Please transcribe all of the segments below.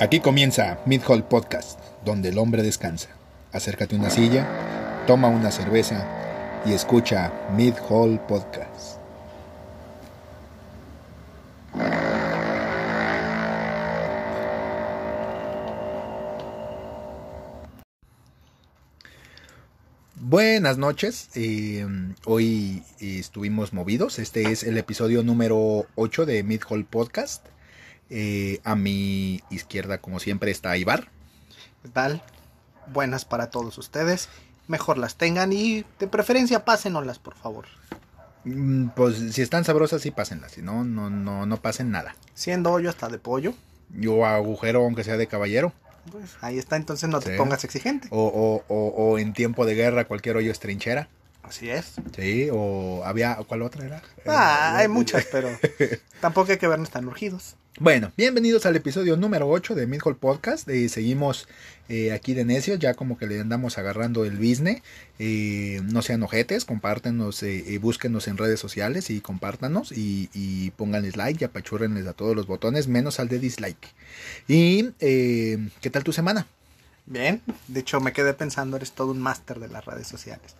Aquí comienza Mid Hall Podcast, donde el hombre descansa. Acércate a una silla, toma una cerveza y escucha Mid Hall Podcast. Buenas noches, eh, hoy estuvimos movidos, este es el episodio número 8 de Mid Hall Podcast. Eh, a mi izquierda, como siempre, está Ibar. ¿Qué tal? Buenas para todos ustedes. Mejor las tengan y de preferencia pásenoslas, por favor. Mm, Pues si están sabrosas, sí pásenlas. Si no, no, no, no pasen nada. Siendo hoyo hasta de pollo. Yo agujero, aunque sea de caballero. Pues ahí está, entonces no te Sí. pongas exigente. O, o, o, o en tiempo de guerra, cualquier hoyo es trinchera. Así es. Sí, o había. ¿Cuál otra era? Ah, Eh, hay muchas, pero tampoco hay que vernos tan urgidos. Bueno, bienvenidos al episodio número 8 de Mid Hall Podcast. Eh, seguimos eh, aquí de necios, ya como que le andamos agarrando el business. Eh, no sean ojetes, compártenos, eh, búsquenos en redes sociales y compártanos y, y pónganles like y apachúrenles a todos los botones, menos al de dislike. Y, eh, ¿qué tal tu semana? Bien, de hecho me quedé pensando, eres todo un máster de las redes sociales.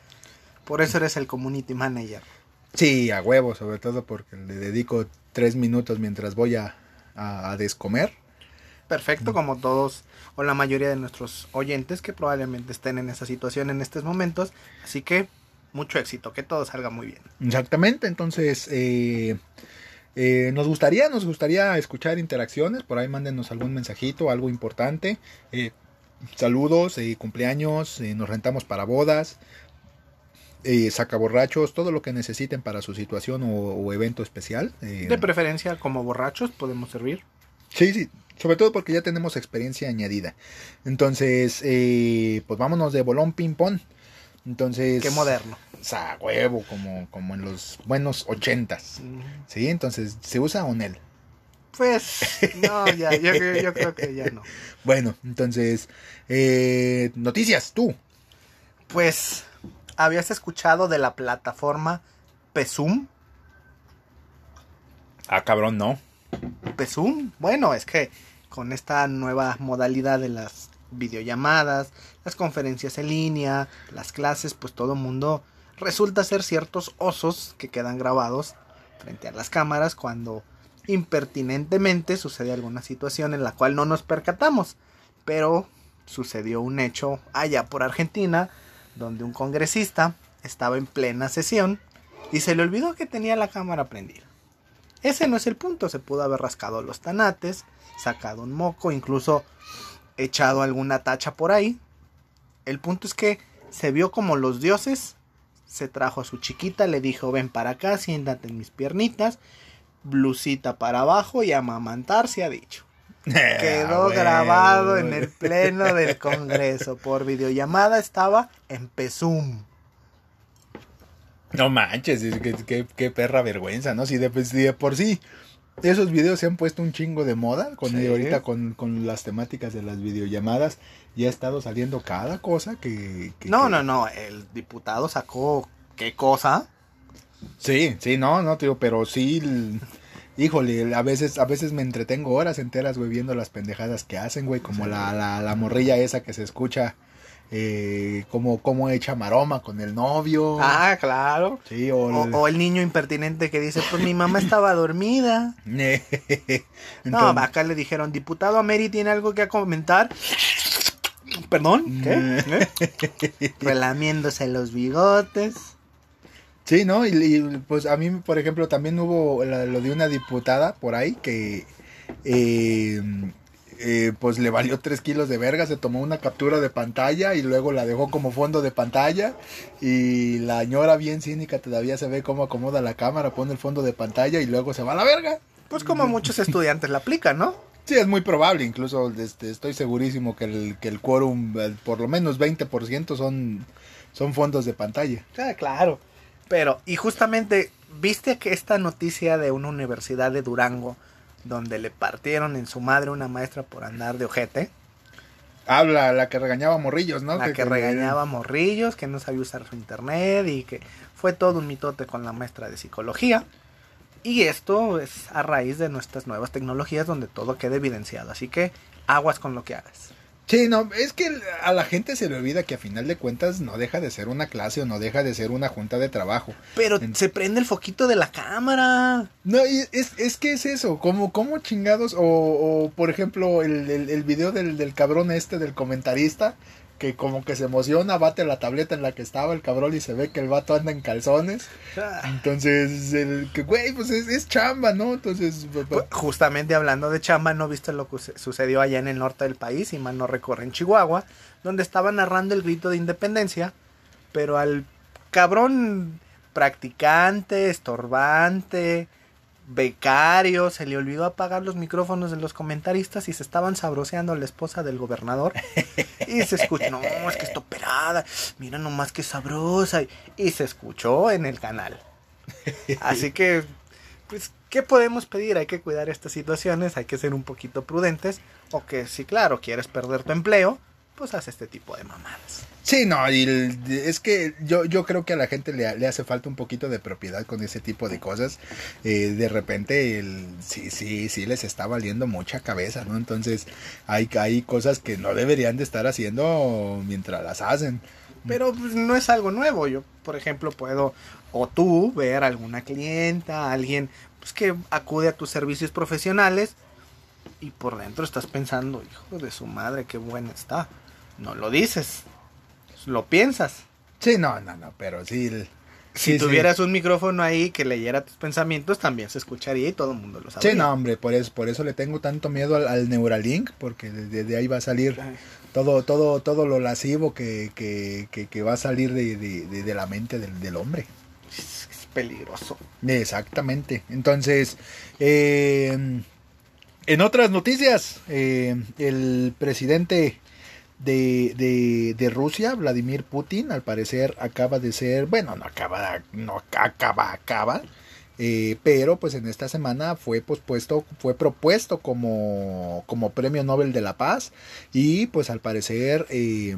Por eso eres el community manager. Sí, a huevo, sobre todo porque le dedico tres minutos mientras voy a, a- a descomer. Perfecto, como todos o la mayoría de nuestros oyentes que probablemente estén en esa situación en estos momentos. Así que mucho éxito, que todo salga muy bien. Exactamente, entonces eh, eh, nos gustaría, nos gustaría escuchar interacciones, por ahí mándenos algún mensajito, algo importante, eh, saludos, cumpleaños, nos rentamos para bodas, eh, sacaborrachos, todo lo que necesiten para su situación o, o evento especial. eh, De preferencia, como borrachos, podemos servir. Sí, sí, sobre todo porque ya tenemos experiencia añadida. Entonces, eh, pues vámonos de bolón ping-pong. Entonces, Qué moderno. Sa huevo, como, como en los buenos ochentas. Sí, entonces, ¿se usa Onel? Pues, no, ya, yo, yo- yo creo que ya no. Bueno, entonces, eh, noticias, tú. Pues, ¿habías escuchado de la plataforma Pesum? Ah, cabrón, no. Pesum, bueno, es que con esta nueva modalidad de las videollamadas, las conferencias en línea, las clases, pues todo mundo resulta ser ciertos osos que quedan grabados frente a las cámaras cuando impertinentemente sucede alguna situación en la cual no nos percatamos. Pero sucedió un hecho allá por Argentina, donde un congresista estaba en plena sesión y se le olvidó que tenía la cámara prendida. Ese no es el punto, se pudo haber rascado los tanates, sacado un moco, incluso echado alguna tacha por ahí. El punto es que se vio como los dioses, se trajo a su chiquita, le dijo ven para acá, siéntate en mis piernitas, blusita para abajo y amamantar se ha dicho. Quedó Ah, grabado en el pleno del Congreso por videollamada, estaba en Pesum. No manches, qué perra vergüenza, ¿no? Si de, pues, si de por sí esos videos se han puesto un chingo de moda, con Sí. ahorita con, con las temáticas de las videollamadas, ya ha estado saliendo cada cosa que... que- No, que- no, no, el diputado sacó qué cosa. Sí, sí, no, no, tío, pero sí, híjole, a veces, a veces me entretengo horas enteras, güey, viendo las pendejadas que hacen, güey, como Sí. la, la, la morrilla esa que se escucha, eh, como, como echa maroma con el novio. Ah, claro. Sí, o, O, el- o el niño impertinente que dice, pues mi mamá estaba dormida. No, acá le dijeron, diputado Ameri tiene algo que comentar. Perdón, ¿qué? ¿Eh? Relamiéndose los bigotes. Sí, ¿no? Y, y, pues a mí, por ejemplo, también hubo lo de una diputada por ahí que eh, eh, pues le valió tres kilos de verga, se tomó una captura de pantalla y luego la dejó como fondo de pantalla y la señora bien cínica todavía se ve cómo acomoda la cámara, pone el fondo de pantalla y luego se va a la verga. Pues como muchos estudiantes la aplican, ¿no? Sí, es muy probable, incluso este, estoy segurísimo que el, que el quórum, eh, por lo menos 20% son, son fondos de pantalla. Ah, claro. Pero, y justamente, ¿viste que esta noticia de una universidad de Durango, donde le partieron en su madre una maestra por andar de ojete? Habla la que regañaba morrillos, ¿no? La que regañaba morrillos, que no sabía usar su internet y que fue todo un mitote con la maestra de psicología. Y esto es a raíz de nuestras nuevas tecnologías donde todo queda evidenciado. Así que aguas con lo que hagas. Sí, no, es que a la gente se le olvida que a final de cuentas no deja de ser una clase o no deja de ser una junta de trabajo. Pero se prende el foquito de la cámara. No, es, es que es eso, como, como chingados, o, o por ejemplo el, el, el video del, del cabrón este, del comentarista, que como que se emociona, bate la tableta en la que estaba el cabrón y se ve que el vato anda en calzones. Ah. Entonces, el que, güey, pues es, chamba, ¿no? Entonces... Pues, justamente hablando de chamba, ¿no viste lo que sucedió allá en el norte del país, y mal no recorre en Chihuahua, donde estaba narrando el grito de independencia, pero al cabrón practicante, estorbante, becario, se le olvidó apagar los micrófonos de los comentaristas y se estaban sabroseando a la esposa del gobernador. Y se escuchó, no, es que está operada, mira nomás que sabrosa. Y se escuchó en el canal. Así que, pues, ¿qué podemos pedir? Hay que cuidar estas situaciones, hay que ser un poquito prudentes. O que si, claro, quieres perder tu empleo, pues haz este tipo de mamadas. Sí, no, y es que yo, yo creo que a la gente le, le, hace falta un poquito de propiedad con ese tipo de cosas. Eh, de repente, el, sí, sí, sí les está valiendo mucha cabeza, ¿no? Entonces, hay, hay cosas que no deberían de estar haciendo mientras las hacen. Pero pues, no es algo nuevo. Yo, por ejemplo, puedo, o tú, ver alguna clienta, alguien pues, que acude a tus servicios profesionales y por dentro estás pensando, hijo de su madre, qué buena está. No lo dices, lo piensas. Sí, no, no, no, pero sí. si tuvieras un micrófono ahí que leyera tus pensamientos, también se escucharía y todo el mundo lo sabría. Sí, no, hombre, por eso, por eso le tengo tanto miedo al, Neuralink, porque desde ahí va a salir todo, todo, todo lo lascivo que, que, que, va a salir de, de, la mente del, del hombre. Es, peligroso. Exactamente. Entonces, eh, en otras noticias, eh, el presidente de, de, Rusia, Vladimir Putin, al parecer acaba de ser, bueno, no acaba, no acaba, acaba, eh, pero pues en esta semana fue pospuesto, fue propuesto como, como premio Nobel de la Paz y pues al parecer eh,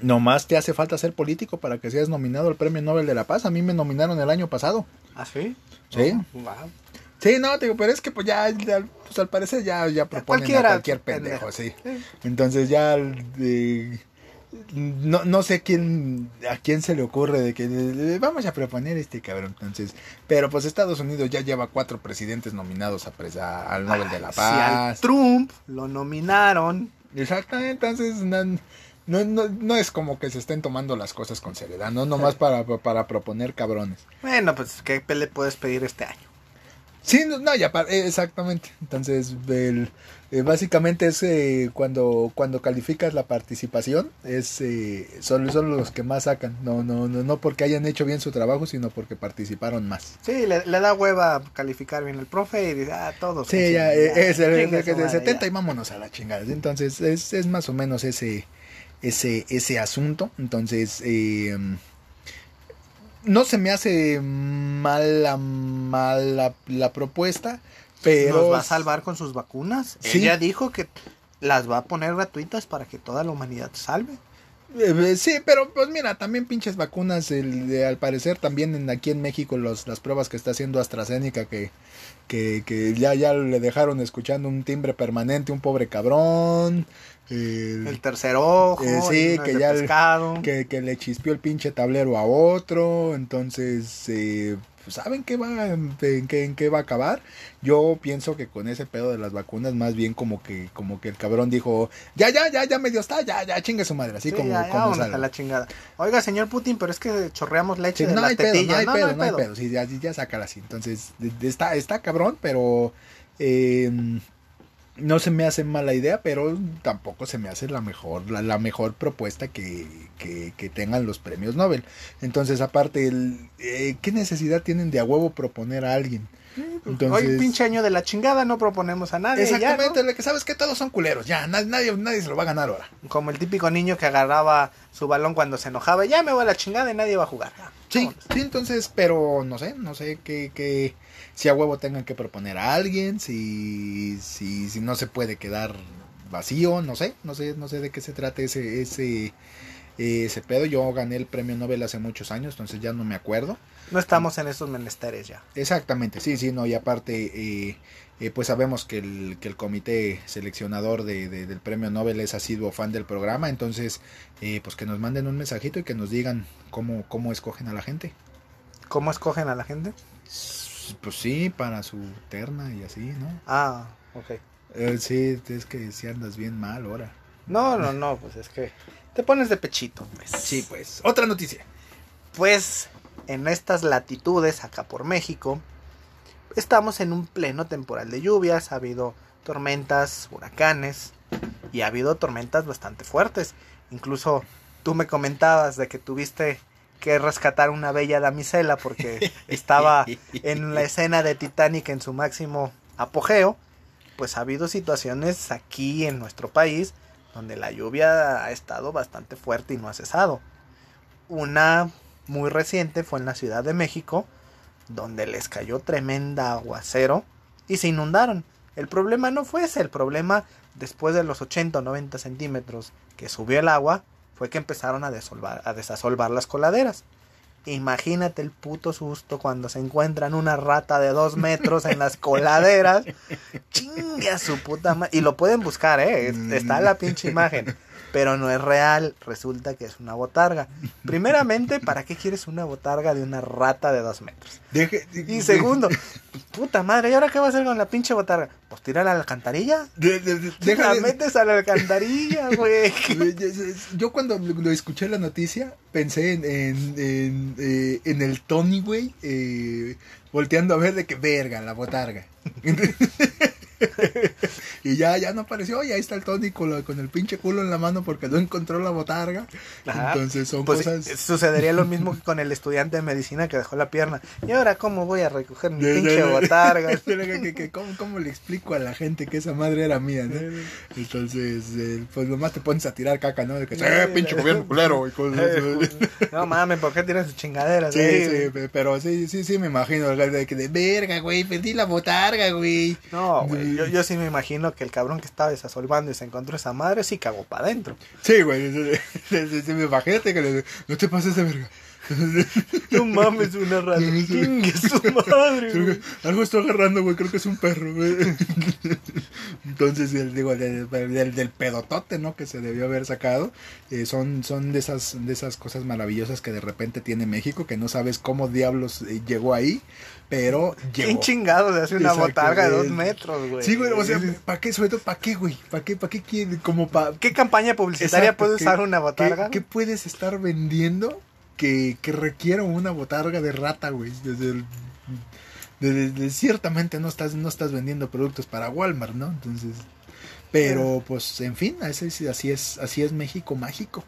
nomás te hace falta ser político para que seas nominado al premio Nobel de la Paz. A mí me nominaron el año pasado. ¿Ah, sí? Sí. Oh, Sí, no, digo, pero es que pues ya, pues al parecer ya, ya proponen a cualquier pendejo, sí. Entonces ya no, no sé quién a quién se le ocurre de que vamos a proponer este cabrón. Entonces, pero pues Estados Unidos ya lleva cuatro presidentes nominados a, al Nobel de la Paz. Trump lo nominaron. Exactamente, entonces no, no, no, es como que se estén tomando las cosas con seriedad, no nomás para, para proponer cabrones. Bueno, pues ¿qué le puedes pedir este año? Sí, no, ya, eh, exactamente. Entonces, el, eh, básicamente es eh, cuando, cuando calificas la participación, es son, son los que más sacan. No, no, no, no porque hayan hecho bien su trabajo, sino porque participaron más. Sí, le, da hueva calificar bien el profe y dice, ah, todos. Sí, ya, es el, de 70 y vámonos a la chingada. Entonces, es, es más o menos ese, ese, ese asunto. Entonces, eh, no se me hace mala, mala la propuesta, pero... ¿Nos va a salvar con sus vacunas? ¿Sí? Ella dijo que las va a poner gratuitas para que toda la humanidad salve. Eh, sí, pero pues mira, también pinches vacunas, el, al parecer también en, aquí en México los, las pruebas que está haciendo AstraZeneca que, que, que ya, ya le dejaron escuchando un timbre permanente, un pobre cabrón. el tercer ojo, eh, sí, que ya que, que, le chispió el pinche tablero a otro, entonces eh, saben qué va, en qué, en qué va a acabar. Yo pienso que con ese pedo de las vacunas, más bien como que, como que el cabrón dijo, ya, ya, ya, ya medio está, ya, ya, chingue su madre, así como, ya, como la chingada. Oiga, señor Putin, pero es que chorreamos leche de no, hay pedo, no hay pedo, no hay pedo, sí, ya, ya sácala así. Entonces, está, está cabrón, pero eh, no se me hace mala idea, pero tampoco se me hace la mejor, la, mejor propuesta que, que, tengan los premios Nobel. Entonces, aparte, el, eh, ¿qué necesidad tienen de a huevo proponer a alguien? Entonces, Hoy pinche año de la chingada no proponemos a nadie. Exactamente, lo que sabes que todos son culeros, ya, nadie, nadie se lo va a ganar ahora. Como el típico niño que agarraba su balón cuando se enojaba, ya me voy a la chingada y nadie va a jugar. sí, sí, entonces, pero no sé, no sé qué, qué, si a huevo tengan que proponer a alguien, si, si, si no se puede quedar vacío, no sé, no sé, no sé de qué se trata ese, ese, ese pedo. Yo gané el premio Nobel hace muchos años, entonces ya no me acuerdo. No estamos en esos menesteres ya. Exactamente, sí, sí, no, y aparte, eh, eh, pues sabemos que el, que el comité seleccionador de, de- del premio Nobel es asiduo fan del programa, entonces, eh, pues que nos manden un mensajito y que nos digan cómo, cómo escogen a la gente. ¿Cómo escogen a la gente? Pues sí, para su terna y así, ¿no? Ah, ok. Eh, sí, es que si andas bien mal ahora. No, no, no, pues es que te pones de pechito, pues. Sí, pues. Otra noticia. Pues en estas latitudes, acá por México, estamos en un pleno temporal de lluvias, ha habido tormentas, huracanes y ha habido tormentas bastante fuertes. Incluso tú me comentabas de que tuviste que rescatar una bella damisela porque estaba en la escena de Titanic en su máximo apogeo. Pues ha habido situaciones aquí en nuestro país donde la lluvia ha estado bastante fuerte y no ha cesado. Una muy reciente fue en la Ciudad de México, donde les cayó tremenda aguacero y se inundaron. El problema no fue ese, el problema después de los 80 o 90 centímetros que subió el agua fue que empezaron a, desolvar, a desasolvar las coladeras. Imagínate el puto susto cuando se encuentran una rata de dos metros en las coladeras. Chingue a su puta madre. Y lo pueden buscar, ¿eh? Es- Está la pinche imagen. Pero no es real. Resulta que es una botarga. Primeramente, ¿para qué quieres una botarga de una rata de dos metros? Deje, Y segundo, puta madre, ¿y ahora qué va a hacer con la pinche botarga? Tírala a la alcantarilla. de- de- de- la deja de- metes a la alcantarilla, güey. Yo cuando lo escuché la noticia pensé en, en, en, eh, en el Tony, güey, eh, volteando a ver de que verga, la botarga. y ya, ya no apareció, y ahí está el Tony con, la- con el pinche culo en la mano porque no encontró la botarga. Ajá. Entonces son Pues cosas... sucedería lo mismo que con el estudiante de medicina que dejó la pierna. ¿Y ahora cómo voy a recoger mi de- de- pinche de- botarga? Que- que- ¿cómo, cómo le explico a la gente que esa madre era mía, no? Entonces, eh, pues nomás te pones a tirar caca, ¿no? De que, eh, pinche gobierno culero y cosas. No mames, ¿por qué tiran sus chingaderas? Sí, eh? sí, pe- pero sí, sí, sí me imagino el de que de verga, güey, perdí la botarga, güey. No, güey, yo, yo sí me imagino que el cabrón que estaba desasolvando y se encontró esa madre sí cagó para adentro. Sí, güey, imagínate que le, no te pases de verga. No mames, una rata. Chingue su madre, güey. algo estoy agarrando, güey, creo que es un perro, güey. Entonces, digo, del, del, del pedotote, ¿no? Que se debió haber sacado. eh, son son de, esas, de esas cosas maravillosas que de repente tiene México, que no sabes cómo diablos eh, llegó ahí, pero. ¿Quién chingado se hace una Exacto, botarga de dos metros, güey? Sí, güey, o sea, ¿para qué? Sobre todo, ¿para qué, güey? ¿Para qué? ¿Para qué quiere? Como para... ¿Qué campaña publicitaria Exacto, puede ¿qué- usar una ¿Qué, botarga? qué puedes estar vendiendo que, que requiera una botarga de rata, güey? Desde el- ciertamente no estás, no estás vendiendo productos para Walmart, ¿no? Entonces, pero pues, en fin, así es, así es, así es México mágico.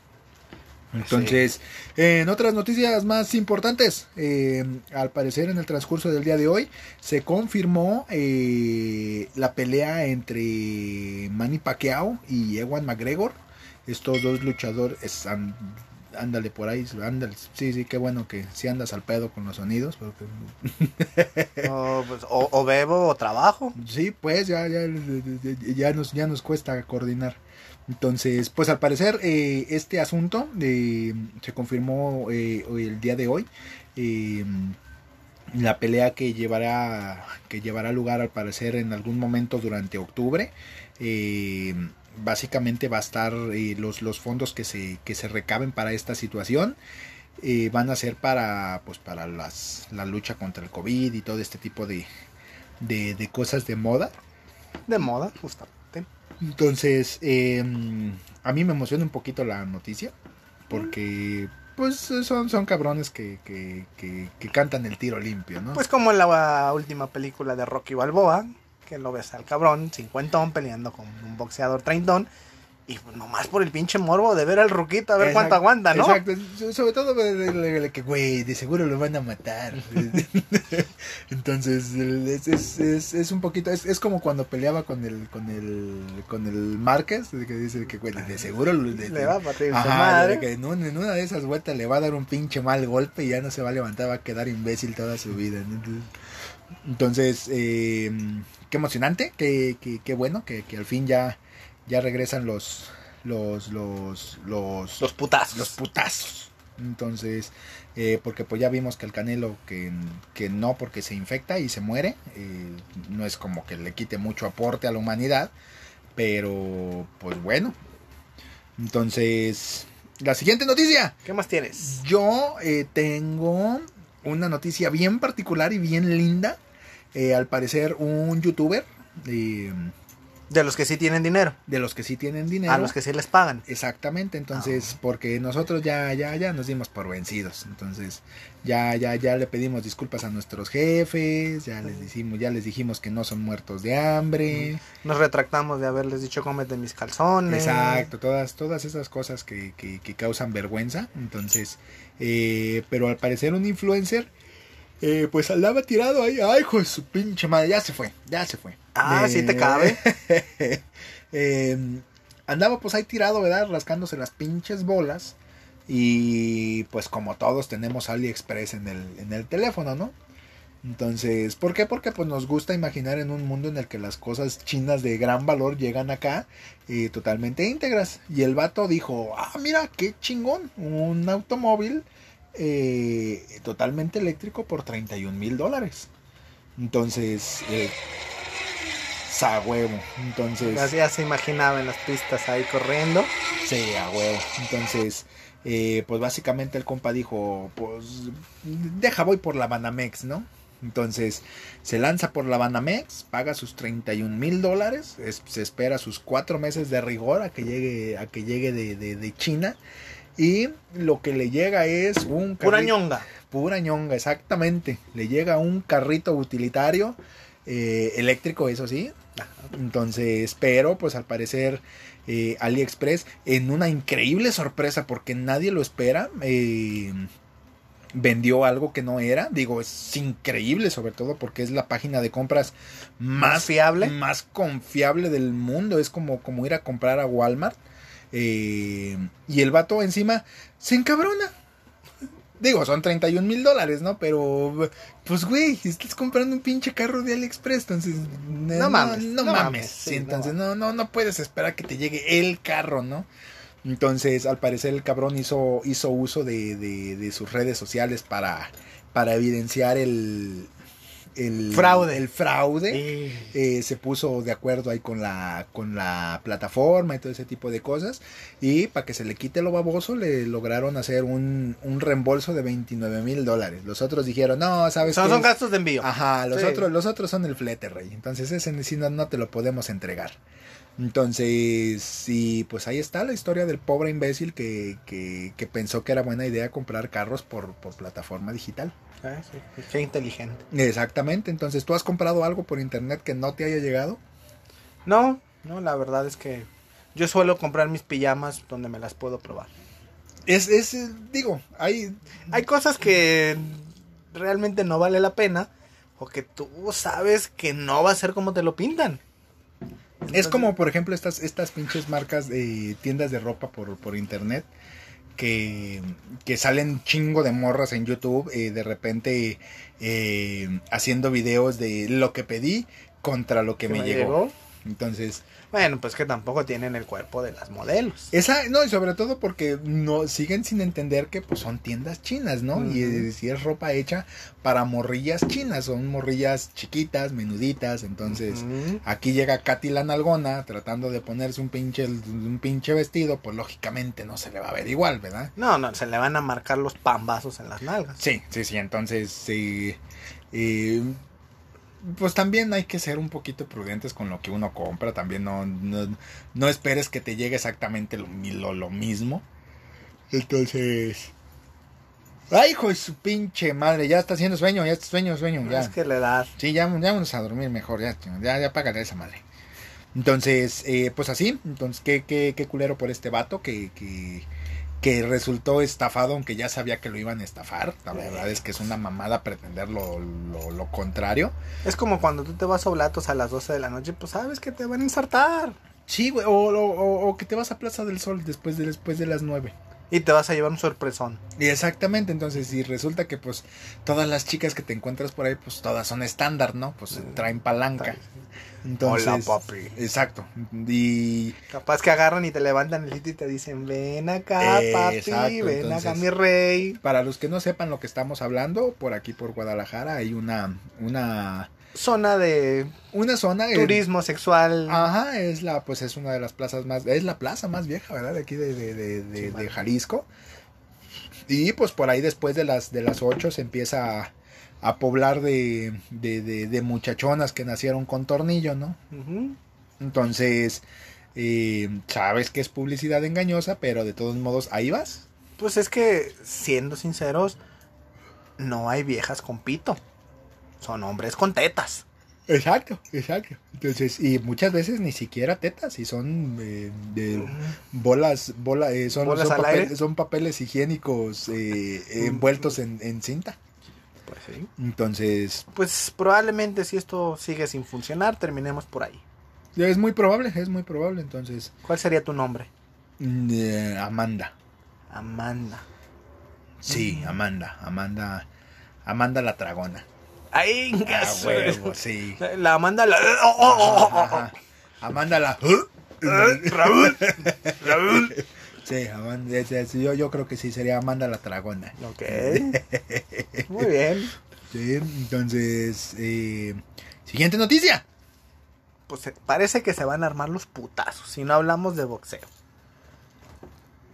Entonces, en otras noticias más importantes, eh, al parecer en el transcurso del día de hoy se confirmó eh, la pelea entre Manny Pacquiao y Ewan McGregor. Estos dos luchadores, ándale por ahí, ándale, sí, sí, qué bueno que si andas al pedo con los sonidos. porque- O, pues, o- o bebo o trabajo. Sí, pues ya, ya, ya, nos, ya nos cuesta coordinar. Entonces, pues al parecer eh, este asunto eh, se confirmó eh, el día de hoy. eh, la pelea que llevará que llevará lugar al parecer en algún momento durante octubre. eh, básicamente va a estar los, los fondos que se, que se recaben para esta situación. van a ser para pues para las, la lucha contra el COVID y todo este tipo de, de, de cosas de moda. De moda, justamente. Entonces, eh, a mí me emociona un poquito la noticia, porque pues son, son cabrones que, que, que, que cantan el tiro limpio, ¿no? Pues como la última película de Rocky Balboa, que lo ves al cabrón, cincuentón, peleando con un boxeador treintón. Y pues nomás por el pinche morbo de ver al ruquito a ver Exacto, cuánto aguanta, ¿no? Exacto, so- sobre todo que, güey, de seguro lo van a matar. Entonces, es, es, es, es un poquito, es, es como cuando peleaba con el, con el, con el Márquez, que dice que, güey, de seguro lo- de- Le va a partir su Ajá, madre. de que en una de esas vueltas le va a dar un pinche mal golpe y ya no se va a levantar, va a quedar imbécil toda su vida. ¿no? Entonces, eh, qué emocionante, qué, qué, qué bueno que, que al fin ya, ya regresan los, los, los, los, Los putazos. los putazos. Entonces, eh, porque pues ya vimos que el Canelo que, que no porque se infecta y se muere, eh, no es como que le quite mucho aporte a la humanidad, pero pues bueno. Entonces, la siguiente noticia. ¿Qué más tienes? Yo eh, tengo una noticia bien particular y bien linda. Eh, al parecer un youtuber De los que sí tienen dinero. de los que sí tienen dinero. A los que sí les pagan. Exactamente, entonces, Ah. porque nosotros ya, ya, ya nos dimos por vencidos. Entonces, ya, ya, ya le pedimos disculpas a nuestros jefes, ya les dijimos, ya les dijimos que no son muertos de hambre. Nos retractamos de haberles dicho cómete mis calzones. Exacto, todas, todas esas cosas que, que, que causan vergüenza. Entonces, eh, pero al parecer un influencer, eh, pues andaba tirado ahí. Ay, hijo de su pinche madre, ya se fue, ya se fue. Ah, sí te cabe. eh, andaba pues ahí tirado, ¿verdad? Rascándose las pinches bolas. Y pues como todos tenemos AliExpress en el, en el teléfono, ¿no? Entonces, ¿por qué? Porque pues nos gusta imaginar en un mundo en el que las cosas chinas de gran valor llegan acá eh, totalmente íntegras. Y el vato dijo, ah, mira, qué chingón, un automóvil eh, totalmente eléctrico por 31 mil dólares. Entonces, eh, sa huevo. Entonces, Ya, ya se imaginaba en las pistas ahí corriendo. Sí, a huevo. Entonces, eh, pues básicamente el compa dijo, pues deja voy por la Banamex, ¿no? Entonces se lanza por la Banamex, paga sus 31 mil dólares, es- se espera sus cuatro meses de rigor a que llegue, a que llegue de, de- de China y lo que le llega es un Pura ñonga. Pura ñonga, exactamente. Le llega un carrito utilitario eh, eléctrico, eso sí. Entonces, pero pues al parecer eh, AliExpress en una increíble sorpresa porque nadie lo espera. eh, vendió algo que no era. Digo, es increíble, sobre todo porque es la página de compras más, ¿Más fiable? más confiable del mundo. Es como, como ir a comprar a Walmart. Eh, y el vato encima se encabrona. Digo, son 31 mil dólares, ¿no? Pero, pues, güey, estás comprando un pinche carro de AliExpress, entonces... No, mames, No, no mames. mames, sí, sí, entonces no. no, no, no puedes esperar que te llegue el carro, ¿no? Entonces, al parecer, el cabrón hizo, hizo uso de, de, de sus redes sociales para, para evidenciar el... El Fraude. El fraude. Eh, se puso de acuerdo ahí con la, con la plataforma y todo ese tipo de cosas. Y para que se le quite lo baboso, le lograron hacer un, un reembolso de 29 mil dólares. Los otros dijeron, no, ¿sabes Son, qué? son gastos de envío. Ajá, los, Sí. otros, los otros son el flete, rey. Entonces ese sí no, no te lo podemos entregar. Entonces, sí, pues ahí está la historia del pobre imbécil que, que, que pensó que era buena idea comprar carros por, por plataforma digital. Sí, Qué inteligente. Exactamente, entonces tú has comprado algo por internet que no te haya llegado. No, no, la verdad es que yo suelo comprar mis pijamas donde me las puedo probar. Es, es eh, digo, hay... Hay cosas que realmente no vale la pena o que tú sabes que no va a ser como te lo pintan. Es como, por ejemplo, estas, estas pinches marcas de tiendas de ropa por, por internet que, que salen chingo de morras en YouTube eh, de repente eh, haciendo videos de lo que pedí contra lo que me, llegó. Entonces, Bueno, pues que tampoco tienen el cuerpo de las modelos. esa, no, y sobre todo porque no siguen sin entender que pues son tiendas chinas, ¿no? Y eh, si es ropa hecha para morrillas chinas, son morrillas chiquitas, menuditas, entonces... Aquí llega Katy la nalgona tratando de ponerse un pinche, un pinche vestido, pues lógicamente no se le va a ver igual, ¿verdad? No, no, se le van a marcar los pambazos en las nalgas. Sí, sí, sí, entonces sí. eh, pues también hay que ser un poquito prudentes con lo que uno compra, también no, no, no esperes que te llegue exactamente lo, lo, lo mismo. Entonces... Ay, hijo de su pinche madre, ya está haciendo sueño, ya está sueño, sueño, ya. Es que le das. Sí, ya, ya vamos a dormir mejor, ya, ya, ya págale a esa madre. Entonces, eh, pues así, entonces, qué, qué, qué culero por este vato que, que, que resultó estafado, aunque ya sabía que lo iban a estafar. La verdad es que es una mamada pretender lo, lo, lo contrario. Es como cuando tú te vas a Oblatos a las 12 de la noche, pues sabes que te van a ensartar. Sí, güey, o, o, o- o que te vas a Plaza del Sol después de, después de las nueve. Y te vas a llevar un sorpresón. Y exactamente, entonces si resulta que pues todas las chicas que te encuentras por ahí, pues todas son estándar, ¿no? Pues traen palanca. Entonces, Hola, papi. Exacto. Y Capaz que agarran y te levantan el sitio y te dicen, ven acá, Eh, papi, exacto, ven acá, mi rey. para los que no sepan lo que estamos hablando, por aquí por Guadalajara hay una una Zona de una zona turismo sexual. Ajá, es la, pues es una de las plazas más, es la plaza más vieja, ¿verdad? De aquí de, de, de, de- Sí, de man. Jalisco. Y pues por ahí después de las, de las 8 se empieza a, a poblar de, de, muchachonas que nacieron con tornillo, ¿no? Entonces, eh, sabes que es publicidad engañosa, pero de todos modos, ahí vas. Pues es que, siendo sinceros, no hay viejas con pito. Son hombres con tetas. Exacto, exacto. Entonces, y muchas veces ni siquiera tetas, y son eh, de bolas, bola, eh, son, ¿Bolas son, al papel- aire? son papeles higiénicos eh, envueltos en, en cinta. Pues sí. Entonces, Pues probablemente si esto sigue sin funcionar, terminemos por ahí. es muy probable, es muy probable. Entonces, ¿Cuál sería tu nombre? mm, eh, Amanda. Amanda. Sí, Amanda, Amanda, Amanda la tragona. ¡Ay, A gaso! huevo, sí. La Amanda la... oh, oh, oh, oh. Amanda la... Eh, Raúl. Raúl. Sí, Amanda, yo, yo creo que sí sería Amanda la tragona. Ok. Muy bien. Sí, entonces, eh, siguiente noticia. Pues eh, parece que se van a armar los putazos. Si no hablamos de boxeo.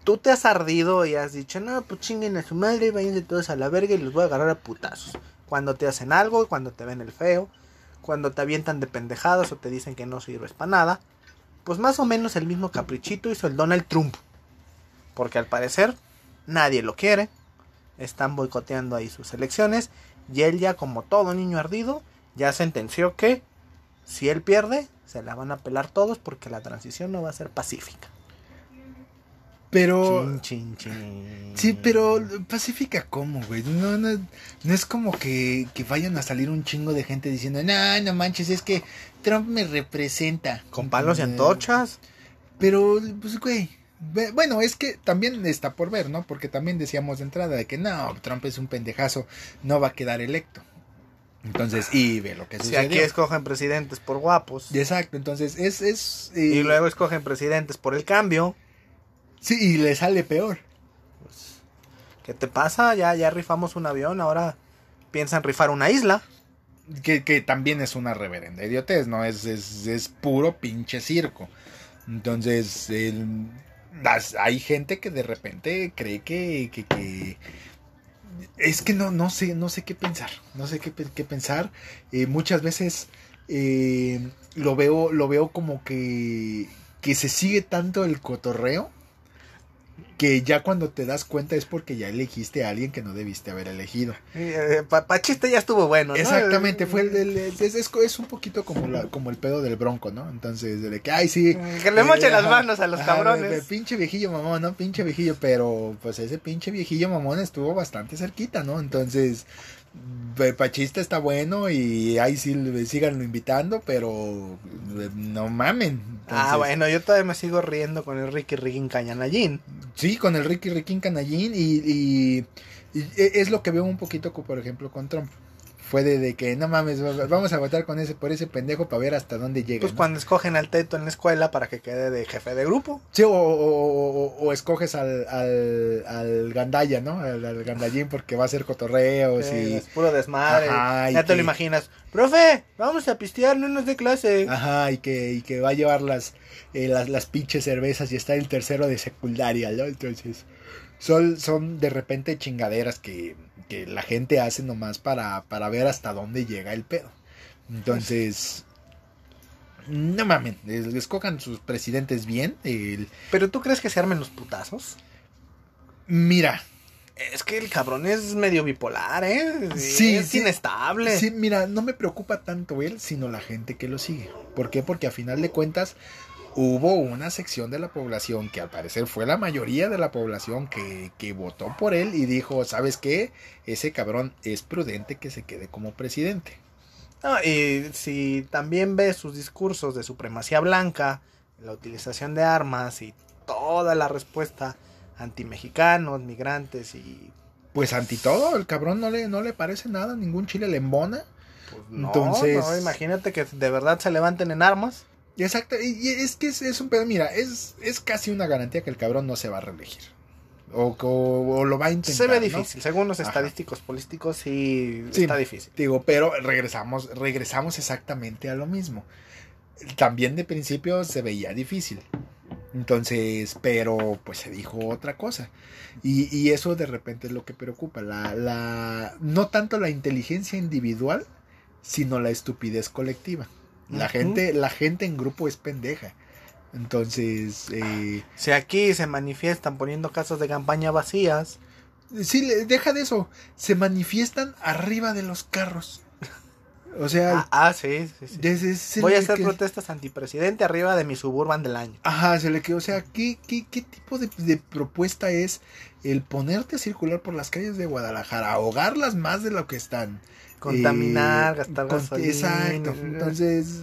Tú te has ardido y has dicho, no, pues chinguen a su madre, váyanse todos a la verga y los voy a agarrar a putazos. Cuando te hacen algo, cuando te ven el feo, cuando te avientan de pendejadas o te dicen que no sirves para nada. Pues más o menos el mismo caprichito hizo el Donald Trump. Porque al parecer nadie lo quiere. Están boicoteando ahí sus elecciones. Y él ya como todo niño ardido, ya sentenció que si él pierde, se la van a pelar todos porque la transición no va a ser pacífica. Pero... Chin, chin, chin. Sí, pero pacífica cómo, güey. No, no, no es como que, que vayan a salir un chingo de gente diciendo, no, no manches, es que Trump me representa. Con palos y antorchas. Pero, pues, güey. Bueno, es que también está por ver, ¿no? Porque también decíamos de entrada de que no, Trump es un pendejazo, no va a quedar electo. Entonces, y ve lo que Si sucedió. aquí escogen presidentes por guapos. Exacto, entonces es... es eh, Y luego escogen presidentes por el cambio. Sí, y le sale peor. ¿Qué te pasa? Ya, ya rifamos un avión, ahora piensan rifar una isla. Que, que también es una reverenda idiotez, ¿no? Es, es, es puro pinche circo. Entonces, el- las- hay gente que de repente cree que, que, que- es que no, no sé, no sé qué pensar, no sé qué, qué pensar. Eh, muchas veces eh, lo veo, lo veo como que, que se sigue tanto el cotorreo que ya cuando te das cuenta es porque ya elegiste a alguien que no debiste haber elegido. Eh, pa, pa' chiste ya estuvo bueno, ¿no? Exactamente, fue el, el- es, es- es un poquito como la, como el pedo del bronco, ¿no? Entonces, de que, ay, sí. Que le mochen eh, las ajá, manos a los ajá, cabrones. de- de pinche viejillo mamón, ¿no? Pinche viejillo, pero pues ese pinche viejillo mamón estuvo bastante cerquita, ¿no? Entonces, Pachista está bueno y ahí sí síganlo invitando, pero eh, no mamen. ah, bueno, yo todavía me sigo riendo con el Ricky Riggin Cañanallín. Sí, con el Ricky Ricky Canallín y, y, y e- es lo que veo un poquito, por ejemplo, con Trump. Fue de, de que no mames, va- vamos a votar con ese por ese pendejo para ver hasta dónde llega. Pues ¿no? cuando escogen al teto en la escuela para que quede de jefe de grupo. Sí, o, o- o- o- escoges al, al, al Gandaya, ¿no? Al, al Gandallín porque va a hacer cotorreos Eh, y... es puro desmadre. Ajá, ya te que- lo imaginas. Profe, vamos a pistear, no nos dé clase. Ajá, y que, y que va a llevar las, eh, las, las pinches cervezas y está el tercero de secundaria, ¿no? Entonces, son, son de repente chingaderas que, que la gente hace nomás para, para ver hasta dónde llega el pedo. Entonces, no mamen, es- escojan sus presidentes bien. el- Pero tú crees que se armen los putazos? mira, Es que el cabrón es medio bipolar, ¿eh? Sí, es sí. inestable. Sí, mira, no me preocupa tanto él, sino la gente que lo sigue. ¿Por qué? Porque a final de cuentas hubo una sección de la población que al parecer fue la mayoría de la población que, que votó por él y dijo, ¿sabes qué? Ese cabrón es prudente que se quede como presidente. Y si también ves sus discursos de supremacía blanca, la utilización de armas y toda la respuesta antimexicanos, migrantes y... Pues anti todo, el cabrón no le, no le parece nada, ningún chile le embona. Pues, no, Entonces- no, imagínate que de verdad se levanten en armas. Exacto, y es que es, es un pedo, mira, es, es casi una garantía que el cabrón no se va a reelegir. O, o- o lo va a intentar. se ve ¿no? difícil, según los Ajá. estadísticos políticos sí, Sí. está difícil. Digo, pero regresamos, regresamos exactamente a lo mismo. También de principio se veía difícil. Entonces, pero pues se dijo otra cosa. Y, y eso de repente es lo que preocupa. La, la, no tanto la inteligencia individual, sino la estupidez colectiva. La, gente, la gente en grupo es pendeja. Entonces, eh, Si aquí se manifiestan poniendo casas de campaña vacías, sí, le- deja de eso. Se manifiestan arriba de los carros. O sea, ah, ah, sí, sí, sí. desde ese voy a hacer que- protestas antipresidente arriba de mi suburban del año. Ajá, se le quedó. O sea, ¿qué, qué, qué tipo de, de propuesta es el ponerte a circular por las calles de Guadalajara, ahogarlas más de lo que están? Contaminar, Eh, gastar con- gasolina. Exacto. Entonces,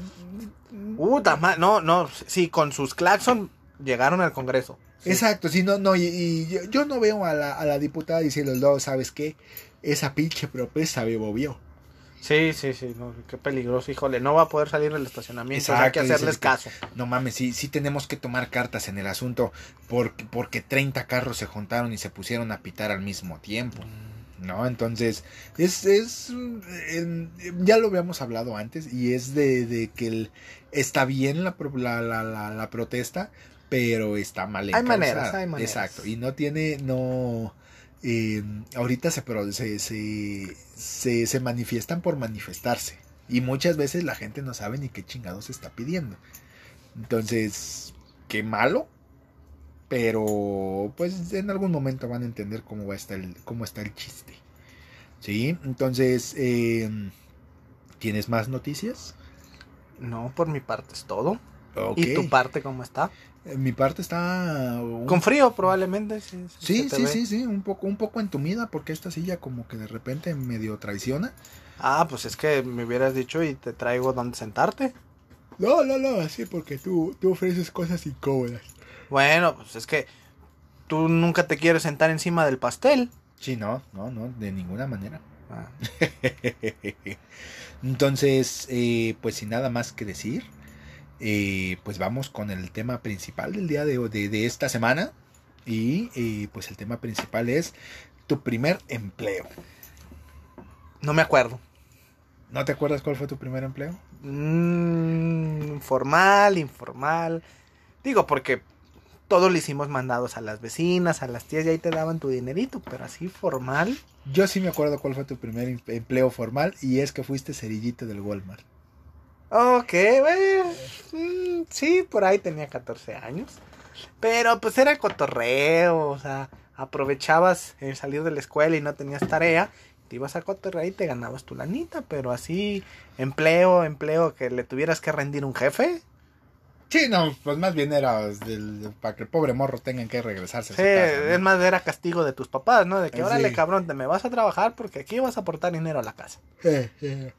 Uh, no, no, sí, con sus claxon llegaron al Congreso. Sí. exacto. Sí, no, no, y, y yo, yo no veo a la, a la diputada diciendo, no, ¿sabes qué? Esa pinche propuesta me movió. Sí, sí, sí, no, qué peligroso, híjole, no va a poder salir del estacionamiento, hay que Exacto, hacerles que- caso. No mames, sí, sí tenemos que tomar cartas en el asunto porque, porque 30 carros se juntaron y se pusieron a pitar al mismo tiempo. ¿no? Entonces, es, es mm, ya lo habíamos hablado antes y es de, de que el- está bien la, la, la, la, la protesta, pero está mal Hay maneras, hay maneras. Exacto, y no tiene, no, eh, ahorita se, pro- se, se, se, se manifiestan por manifestarse y muchas veces la gente no sabe ni qué chingados está pidiendo. Entonces, qué malo, pero pues en algún momento van a entender cómo va a estar el, cómo está el chiste. ¿Sí? Entonces, eh, ¿tienes más noticias? No, por mi parte es todo. ¿Y tu parte cómo está? Mi parte está... un- Con frío probablemente. Sí, Sí, ve. sí, sí, un poco, un poco entumida porque esta silla como que de repente medio traiciona. Ah, pues es que me hubieras dicho y te traigo donde sentarte. No, no, no, así porque tú, tú ofreces cosas incómodas. Bueno, pues es que tú nunca te quieres sentar encima del pastel. Sí, no, no, no, de ninguna manera. Ah, Entonces, eh, pues sin nada más que decir, eh, pues vamos con el tema principal del día de, de, de esta semana. Y eh, pues el tema principal es tu primer empleo. no me acuerdo. ¿No te acuerdas cuál fue tu primer empleo? Mm, formal, informal. Digo, porque todo le hicimos mandados a las vecinas, a las tías, y ahí te daban tu dinerito, pero así formal. Yo sí me acuerdo cuál fue tu primer em- empleo formal y es que fuiste cerillito del Walmart. Ok, bueno, mm, sí, por ahí tenía 14 años. Pero pues era cotorreo, o sea, aprovechabas el salir de la escuela y no tenías tarea, te ibas a cotorrear y te ganabas tu lanita, pero así, empleo, empleo que le tuvieras que rendir un jefe. Sí, no, pues más bien era del- para que el pobre morro tenga que regresarse a Sí, su casa, ¿no? es más, era castigo de tus papás, ¿no? De que, Sí. órale, cabrón, te me vas a trabajar porque aquí vas a aportar dinero a la casa. Eh, eh.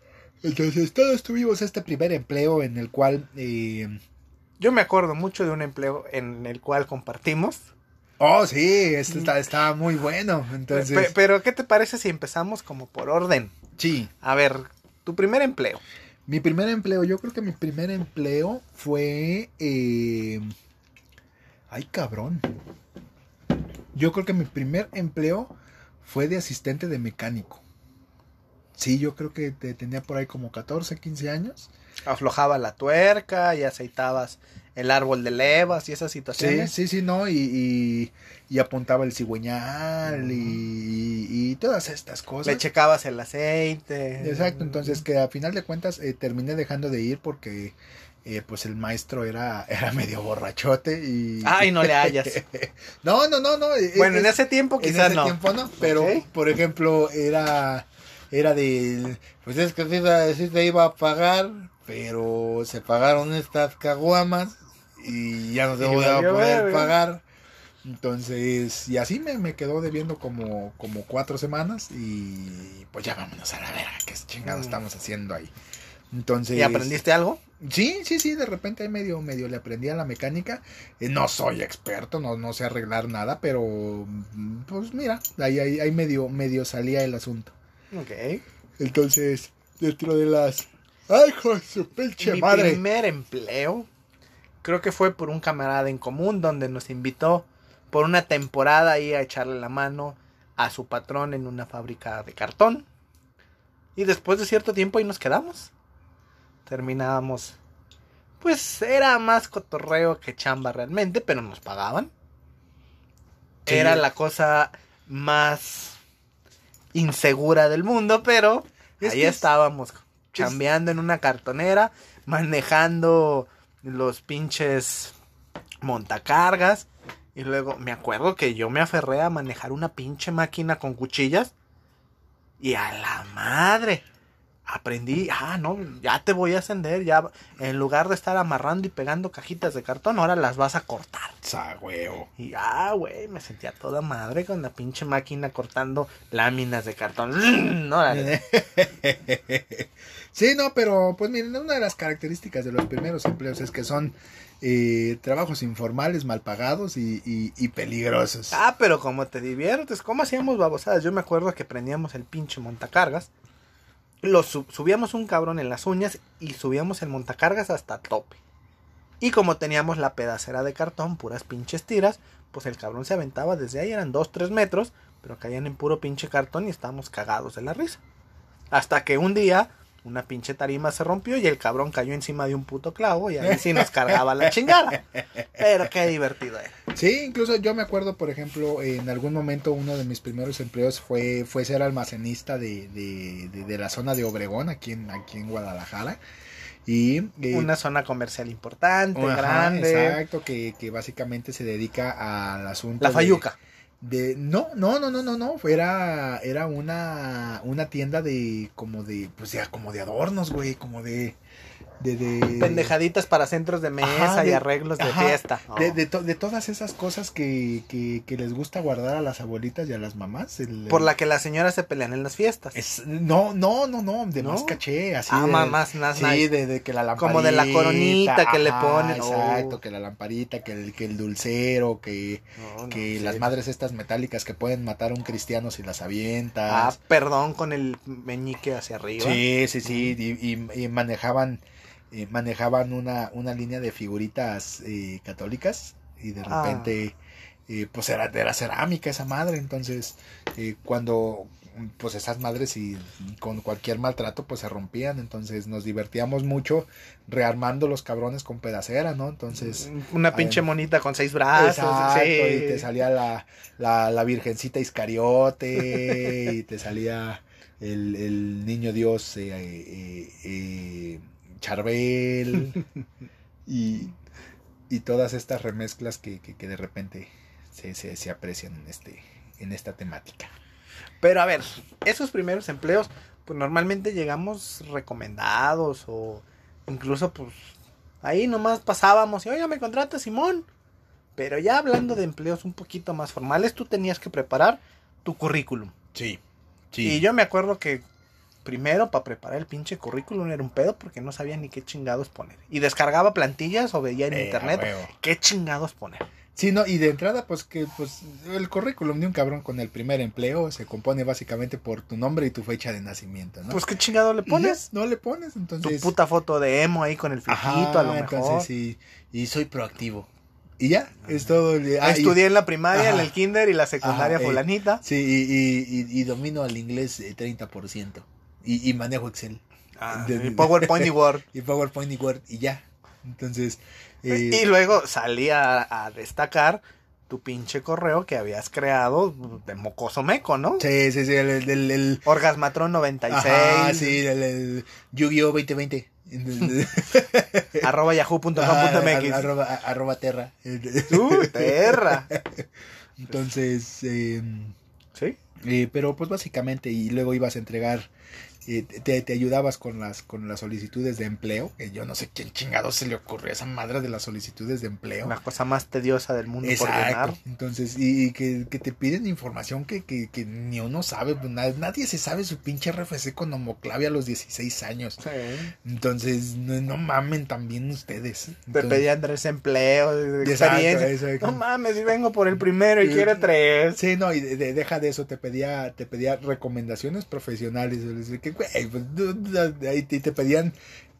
Entonces todos tuvimos este primer empleo en el cual... eh, Yo me acuerdo mucho de un empleo en el cual compartimos. Oh, sí, este está, está muy bueno. Entonces, Pe- pero, ¿qué te parece si empezamos como por orden? sí, A ver, tu primer empleo. mi primer empleo, yo creo que mi primer empleo fue... eh, Ay, cabrón. Yo creo que mi primer empleo fue de asistente de mecánico. Sí, yo creo que te- tenía por ahí como 14, 15 años. Aflojaba la tuerca y aceitabas el árbol de levas y esas Sí, situaciones. sí, sí, no, y, y, y apuntaba el cigüeñal y, y todas estas cosas. Le checabas el aceite. Exacto, entonces que a final de cuentas eh, terminé dejando de ir porque eh, pues el maestro era, era medio borrachote y... Ay, no le hallas. no, no, no, no. eh, bueno, en es- ese tiempo en quizás ese no. tiempo no, pero por ejemplo era, era de... Pues es que sí, sí se iba a pagar, pero se pagaron estas caguamas y ya no se voy a poder pagar. Entonces, y así me, me quedó debiendo como, como cuatro semanas y pues ya vámonos a la verga, que chingado Mm. estamos haciendo ahí. Entonces. ¿Y aprendiste algo? Sí, sí, sí, de repente ahí medio, medio le aprendí a la mecánica. Eh, no soy experto, no, no sé arreglar nada, pero pues mira, ahí, ahí, ahí medio, medio salía el asunto. Ok. Entonces, dentro de las. ¡Ay, hijo de su pinche Mi madre! primer empleo creo que fue por un camarada en común donde nos invitó por una temporada ahí a echarle la mano a su patrón en una fábrica de cartón. Y después de cierto tiempo ahí nos quedamos. Terminábamos. Pues era más cotorreo que chamba realmente, pero nos pagaban. Sí. Era la cosa más insegura del mundo, pero Es ahí que es- estábamos chambeando en una cartonera, manejando los pinches montacargas. Y luego me acuerdo que yo me aferré a manejar una pinche máquina con cuchillas. Y a la madre. Aprendí, ah, no, ya te voy a ascender, ya en lugar de estar amarrando y pegando cajitas de cartón, ahora las vas a cortar. Sa huevo. Y ah, güey, me sentía toda madre con la pinche máquina cortando láminas de cartón. Órale. sí, no, pero pues miren, una de las características de los primeros empleos es que son eh, trabajos informales, mal pagados y, y- y peligrosos. Ah, pero como te diviertes, ¿cómo hacíamos babosadas? Yo me acuerdo que prendíamos el pinche montacargas, subíamos un cabrón en las uñas y subíamos el montacargas hasta tope. Y como teníamos la pedacera de cartón, puras pinches tiras, pues el cabrón se aventaba desde ahí, eran 2, 3 metros, pero caían en puro pinche cartón y estábamos cagados de la risa. Hasta que un día una pinche tarima se rompió y el cabrón cayó encima de un puto clavo y ahí sí nos cargaba la chingada. Pero qué divertido era. Sí, incluso yo me acuerdo, por ejemplo, en algún momento uno de mis primeros empleos fue, fue ser almacenista de, de, de- de la zona de Obregón, aquí en, aquí en Guadalajara. Y, eh, Una zona comercial importante, ajá, grande. Exacto, que, que básicamente se dedica al asunto. La Fayuca. De, no, no, no, no, no, no, era, era una, una tienda de, como de, pues ya, como de adornos, güey, como de, de, de Pendejaditas para centros de mesa Ajá, y arreglos de ajá, fiesta. De, Oh. de, to- de todas esas cosas que, que, que les gusta guardar a las abuelitas y a las mamás. el- Por la que las señoras se pelean en las fiestas. es, no, no, no, no, de ¿No? más caché, así. Ah, de, más- Sí, nice. de, que la lamparita. Como de la coronita que le ponen, Exacto, oh. que la lamparita, que el, que el dulcero, que, No, no, que sí. las madres estas metálicas que pueden matar a un cristiano si las Ah, avientas. perdón con el meñique hacia arriba. Sí, sí, sí, y, y- y manejaban eh, manejaban una, una línea de figuritas eh, católicas y de Ah. repente eh, pues era, era cerámica esa madre, entonces eh, cuando pues esas madres y con cualquier maltrato pues se rompían, entonces nos divertíamos mucho rearmando los cabrones con pedacera, ¿no? Entonces... Una pinche monita con seis brazos. Exacto, sí. y te salía la, la, la virgencita Iscariote, y te salía el, el niño Dios eh, eh, eh, Charbel, y, y todas estas remezclas que, que, que de repente se, se, se aprecian en, este, en esta temática. Pero a ver, esos primeros empleos, pues normalmente llegamos recomendados o incluso pues ahí nomás pasábamos y oye, me contrata Simón. Pero ya hablando de empleos un poquito más formales, tú tenías que preparar tu currículum. Sí, Y yo me acuerdo que primero para preparar el pinche currículum era un pedo porque no sabía ni qué chingados poner. Y descargaba plantillas o veía en Eh, internet huevo. qué chingados poner. Sí, no, y de entrada, pues que pues el currículum de un cabrón con el primer empleo se compone básicamente por tu nombre y tu fecha de nacimiento, ¿no? Pues qué chingado le pones. ya, no le pones, Tu entonces. puta foto de emo ahí con el fijito Ajá, a lo mejor. entonces sí, y soy proactivo. Y ya, es todo. ah, y- Estudié en la primaria, en el kinder y la secundaria Ajá, eh. fulanita. Sí, y, y, y- y domino el inglés eh, 30%. Y, y manejo Excel. Ah, de- y PowerPoint y Word. Y PowerPoint y Word, y ya. Entonces. eh, Y luego salía a destacar tu pinche correo que habías creado de mocoso meco, ¿no? sí, sí, sí, el. el, el- Orgasmatron 96, ajá, sí, el, el Yu-Gi-Oh 2020. arroba yahoo.com.mx. Ah, arroba, arroba terra. Tú, perra. Entonces, eh, ¿Sí? eh, pero pues básicamente, y luego ibas a entregar eh, te, te ayudabas con las, con las solicitudes de empleo, que yo no sé quién chingado se le ocurrió esa madre de las solicitudes de empleo. La cosa más tediosa del mundo por llenar. Exacto. Entonces, y, y que, que te piden información que, que, que ni uno sabe, pues, na- nadie se sabe su pinche RFC con homoclavia a los 16 años. Sí. Entonces, no, no mamen también ustedes. Te pedían tres empleos, Exacto, experiencia. exacto. No mames, si vengo por el primero y Sí. quiero tres. Sí, no, y de- de- deja de eso, te pedía, te pedía recomendaciones profesionales, es decir, que, güey, pues, ahí te, te pedían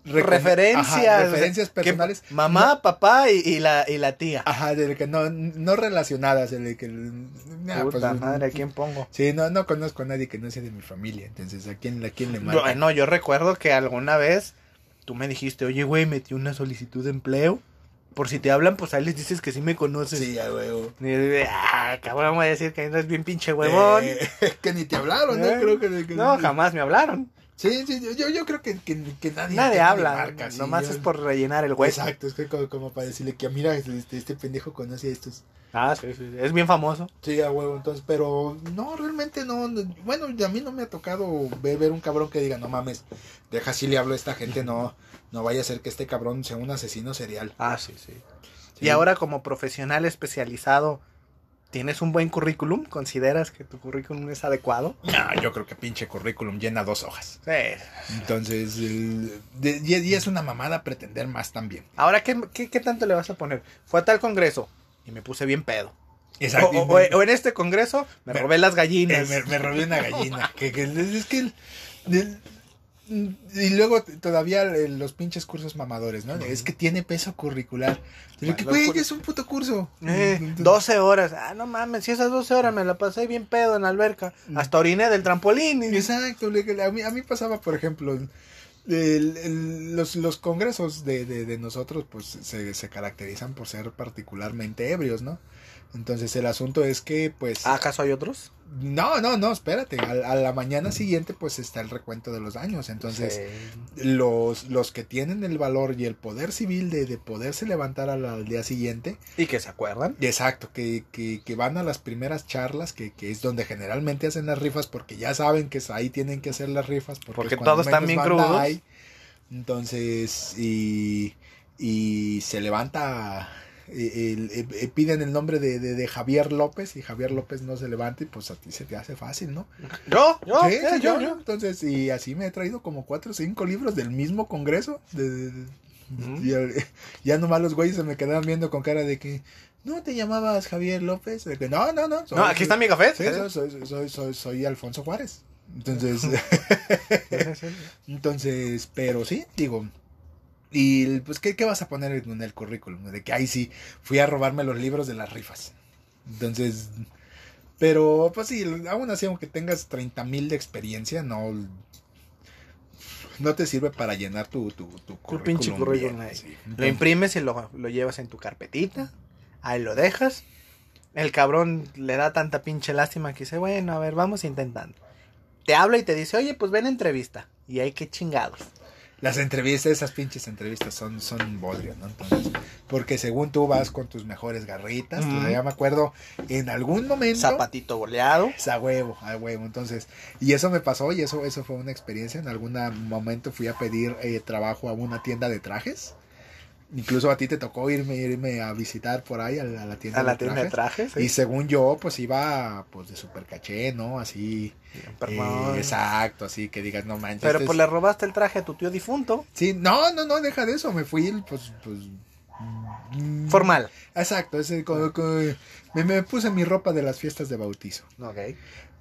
Referencias. ajá, referencias Que personales. Mamá, papá y, y la, y la tía. Ajá, de que no, no relacionadas, de que, nah, Puta pues, madre, ¿a quién pongo? Sí, no, no conozco a nadie que no sea de mi familia, entonces, ¿a quién, a quién le mando? Bueno, yo recuerdo que alguna vez tú me dijiste, oye, güey, metí una solicitud de empleo. Por si te hablan, pues ahí les dices que sí me conoces. Sí, a huevo. Y ah, cabrón, voy a decir que eres bien pinche huevón. Eh, que ni te hablaron, ¿no? Eh, Creo que, que- No, jamás me hablaron. Sí, sí, yo, yo creo que, que, que nadie, Nadie habla. marca, sí, nomás yo- es por rellenar el hueco. Exacto, es que como, como para decirle que mira, este, este pendejo conoce a estos. Ah, sí, sí. Es bien famoso. Sí, a huevo, entonces, pero no, realmente no, no, bueno, a mí no me ha tocado ver, ver un cabrón que diga, no mames, deja si le hablo a esta gente, no, no vaya a ser que este cabrón sea un asesino serial. Ah, sí, sí. Sí. Y ahora como profesional especializado, ¿tienes un buen currículum? ¿Consideras que tu currículum es adecuado? No, yo creo que pinche currículum llena dos hojas. Sí. Entonces, el- de- y, y es una mamada pretender más también. Ahora, ¿qué, qué, qué tanto le vas a poner? Fue a tal congreso y me puse bien pedo. Exacto. o- o- o en este congreso me Me- robé las Eh, gallinas. me, me robé una gallina. que, que es que el- el- y luego todavía eh, los pinches cursos mamadores, ¿no? Es que tiene peso curricular. Pero que, Bueno, güey, es un puto curso. Eh, Entonces- 12 horas. Ah, no mames, si esas 12 horas me la pasé bien pedo en la alberca. Hasta oriné del trampolín. Exacto. A mí, a mí pasaba, por ejemplo, el- los, los congresos de, de, de nosotros, pues se, se caracterizan por ser particularmente ebrios, ¿no? Entonces el asunto es que, pues... ¿Acaso hay otros? No, no, no, espérate. A, a la mañana siguiente, pues está el recuento de los daños. Entonces, los, los que tienen el valor y el poder civil de, de poderse levantar al, al día siguiente, ¿Y que se acuerdan? exacto, que, que, que van a las primeras charlas, que, que es donde generalmente hacen las rifas, porque ya saben que ahí tienen que hacer las rifas, porque, Porque todos están bien crudos. hay. Entonces, y, y se levanta, eh, eh, eh, piden el nombre de, de, de Javier López, y Javier López no se levanta, y pues a ti se te hace fácil, ¿no? Yo, yo, Sí, sí, yo. Entonces, y así me he traído como cuatro o cinco libros del mismo congreso. de- Ujú. y, ya nomás los güeyes se me quedaban viendo con cara de que, ¿no te llamabas Javier López? De que, no, no, no. soy- No, aquí está mi café. Sí, soy, soy, soy, soy Alfonso Juárez. Entonces, entonces, pero sí, digo. Y pues, ¿qué, qué vas a poner en el currículum? De que ahí sí, fui a robarme los libros de las rifas. Entonces, pero pues sí, aún así, aunque tengas 30 mil de experiencia, no, no te sirve para llenar tu, tu, tu Tu pinche currículum bien. Lo imprimes y lo, lo llevas en tu carpetita. Ahí lo dejas. El cabrón le da tanta pinche lástima que dice, bueno, a ver, vamos intentando. Te habla y te dice, oye, pues ven a entrevista. Y hay que chingados. Las entrevistas, esas pinches entrevistas son, son bodrio, ¿no? Entonces, porque según tú vas con tus mejores garritas, Ujú. ya me acuerdo, en algún momento... Zapatito boleado. Es a huevo, a huevo. Entonces, y eso me pasó y eso, eso fue una experiencia. En algún momento fui a pedir eh, trabajo a una tienda de trajes. Incluso a ti te tocó irme, irme a visitar por ahí a la, a la tienda, A la de, tienda de trajes. trajes. Y según yo, pues iba pues de super caché, ¿no? Así. Eh, exacto, así que digas, no manches. Pero este pues es- le robaste el traje a tu tío difunto. Sí, no, no, no, deja de eso. Me fui, pues, pues. Formal. Exacto, ese, co- co- me, me puse mi ropa de las fiestas de bautizo. Ok.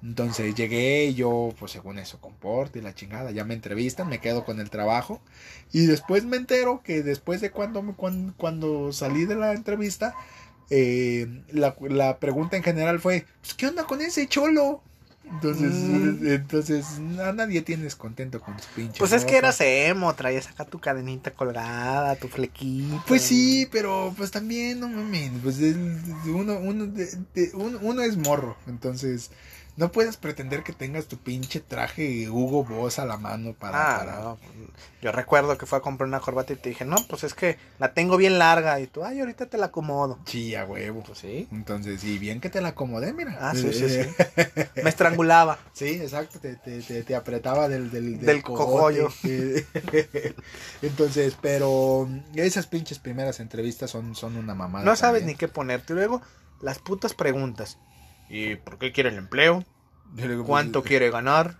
Entonces llegué y yo, pues según eso, comporte y la chingada, ya me entrevistan, me quedo con el trabajo. Y después me entero que después de cuando, me- cuan- cuando, salí de la entrevista, eh, la, la pregunta en general fue, pues, ¿qué onda con ese cholo? Entonces, Mm. entonces a nadie tienes contento con tus pinches. Pues es que eras emo, traías acá tu cadenita colgada, tu flequito. Pues sí, pero pues también, no mames, pues el- uno, uno, de- de- uno, uno es morro, entonces no puedes pretender que tengas tu pinche traje Hugo Boss a la mano para... Ah, para- no. Yo recuerdo que fue a comprar una corbata y te dije, no, pues es que la tengo bien larga. Y tú, ay, ahorita te la acomodo. Sí, a huevo. Pues sí. Entonces, y bien que te la acomodé, mira. Ah, sí, sí, sí. Me estrangulaba. Sí, exacto, te, te, te, te apretaba del, del, Del cogollo. Entonces, pero esas pinches primeras entrevistas son, son una mamada. No sabes ni qué ponerte. Y luego, las putas preguntas. ¿Y por qué quiere el empleo? ¿Cuánto pues, quiere ganar?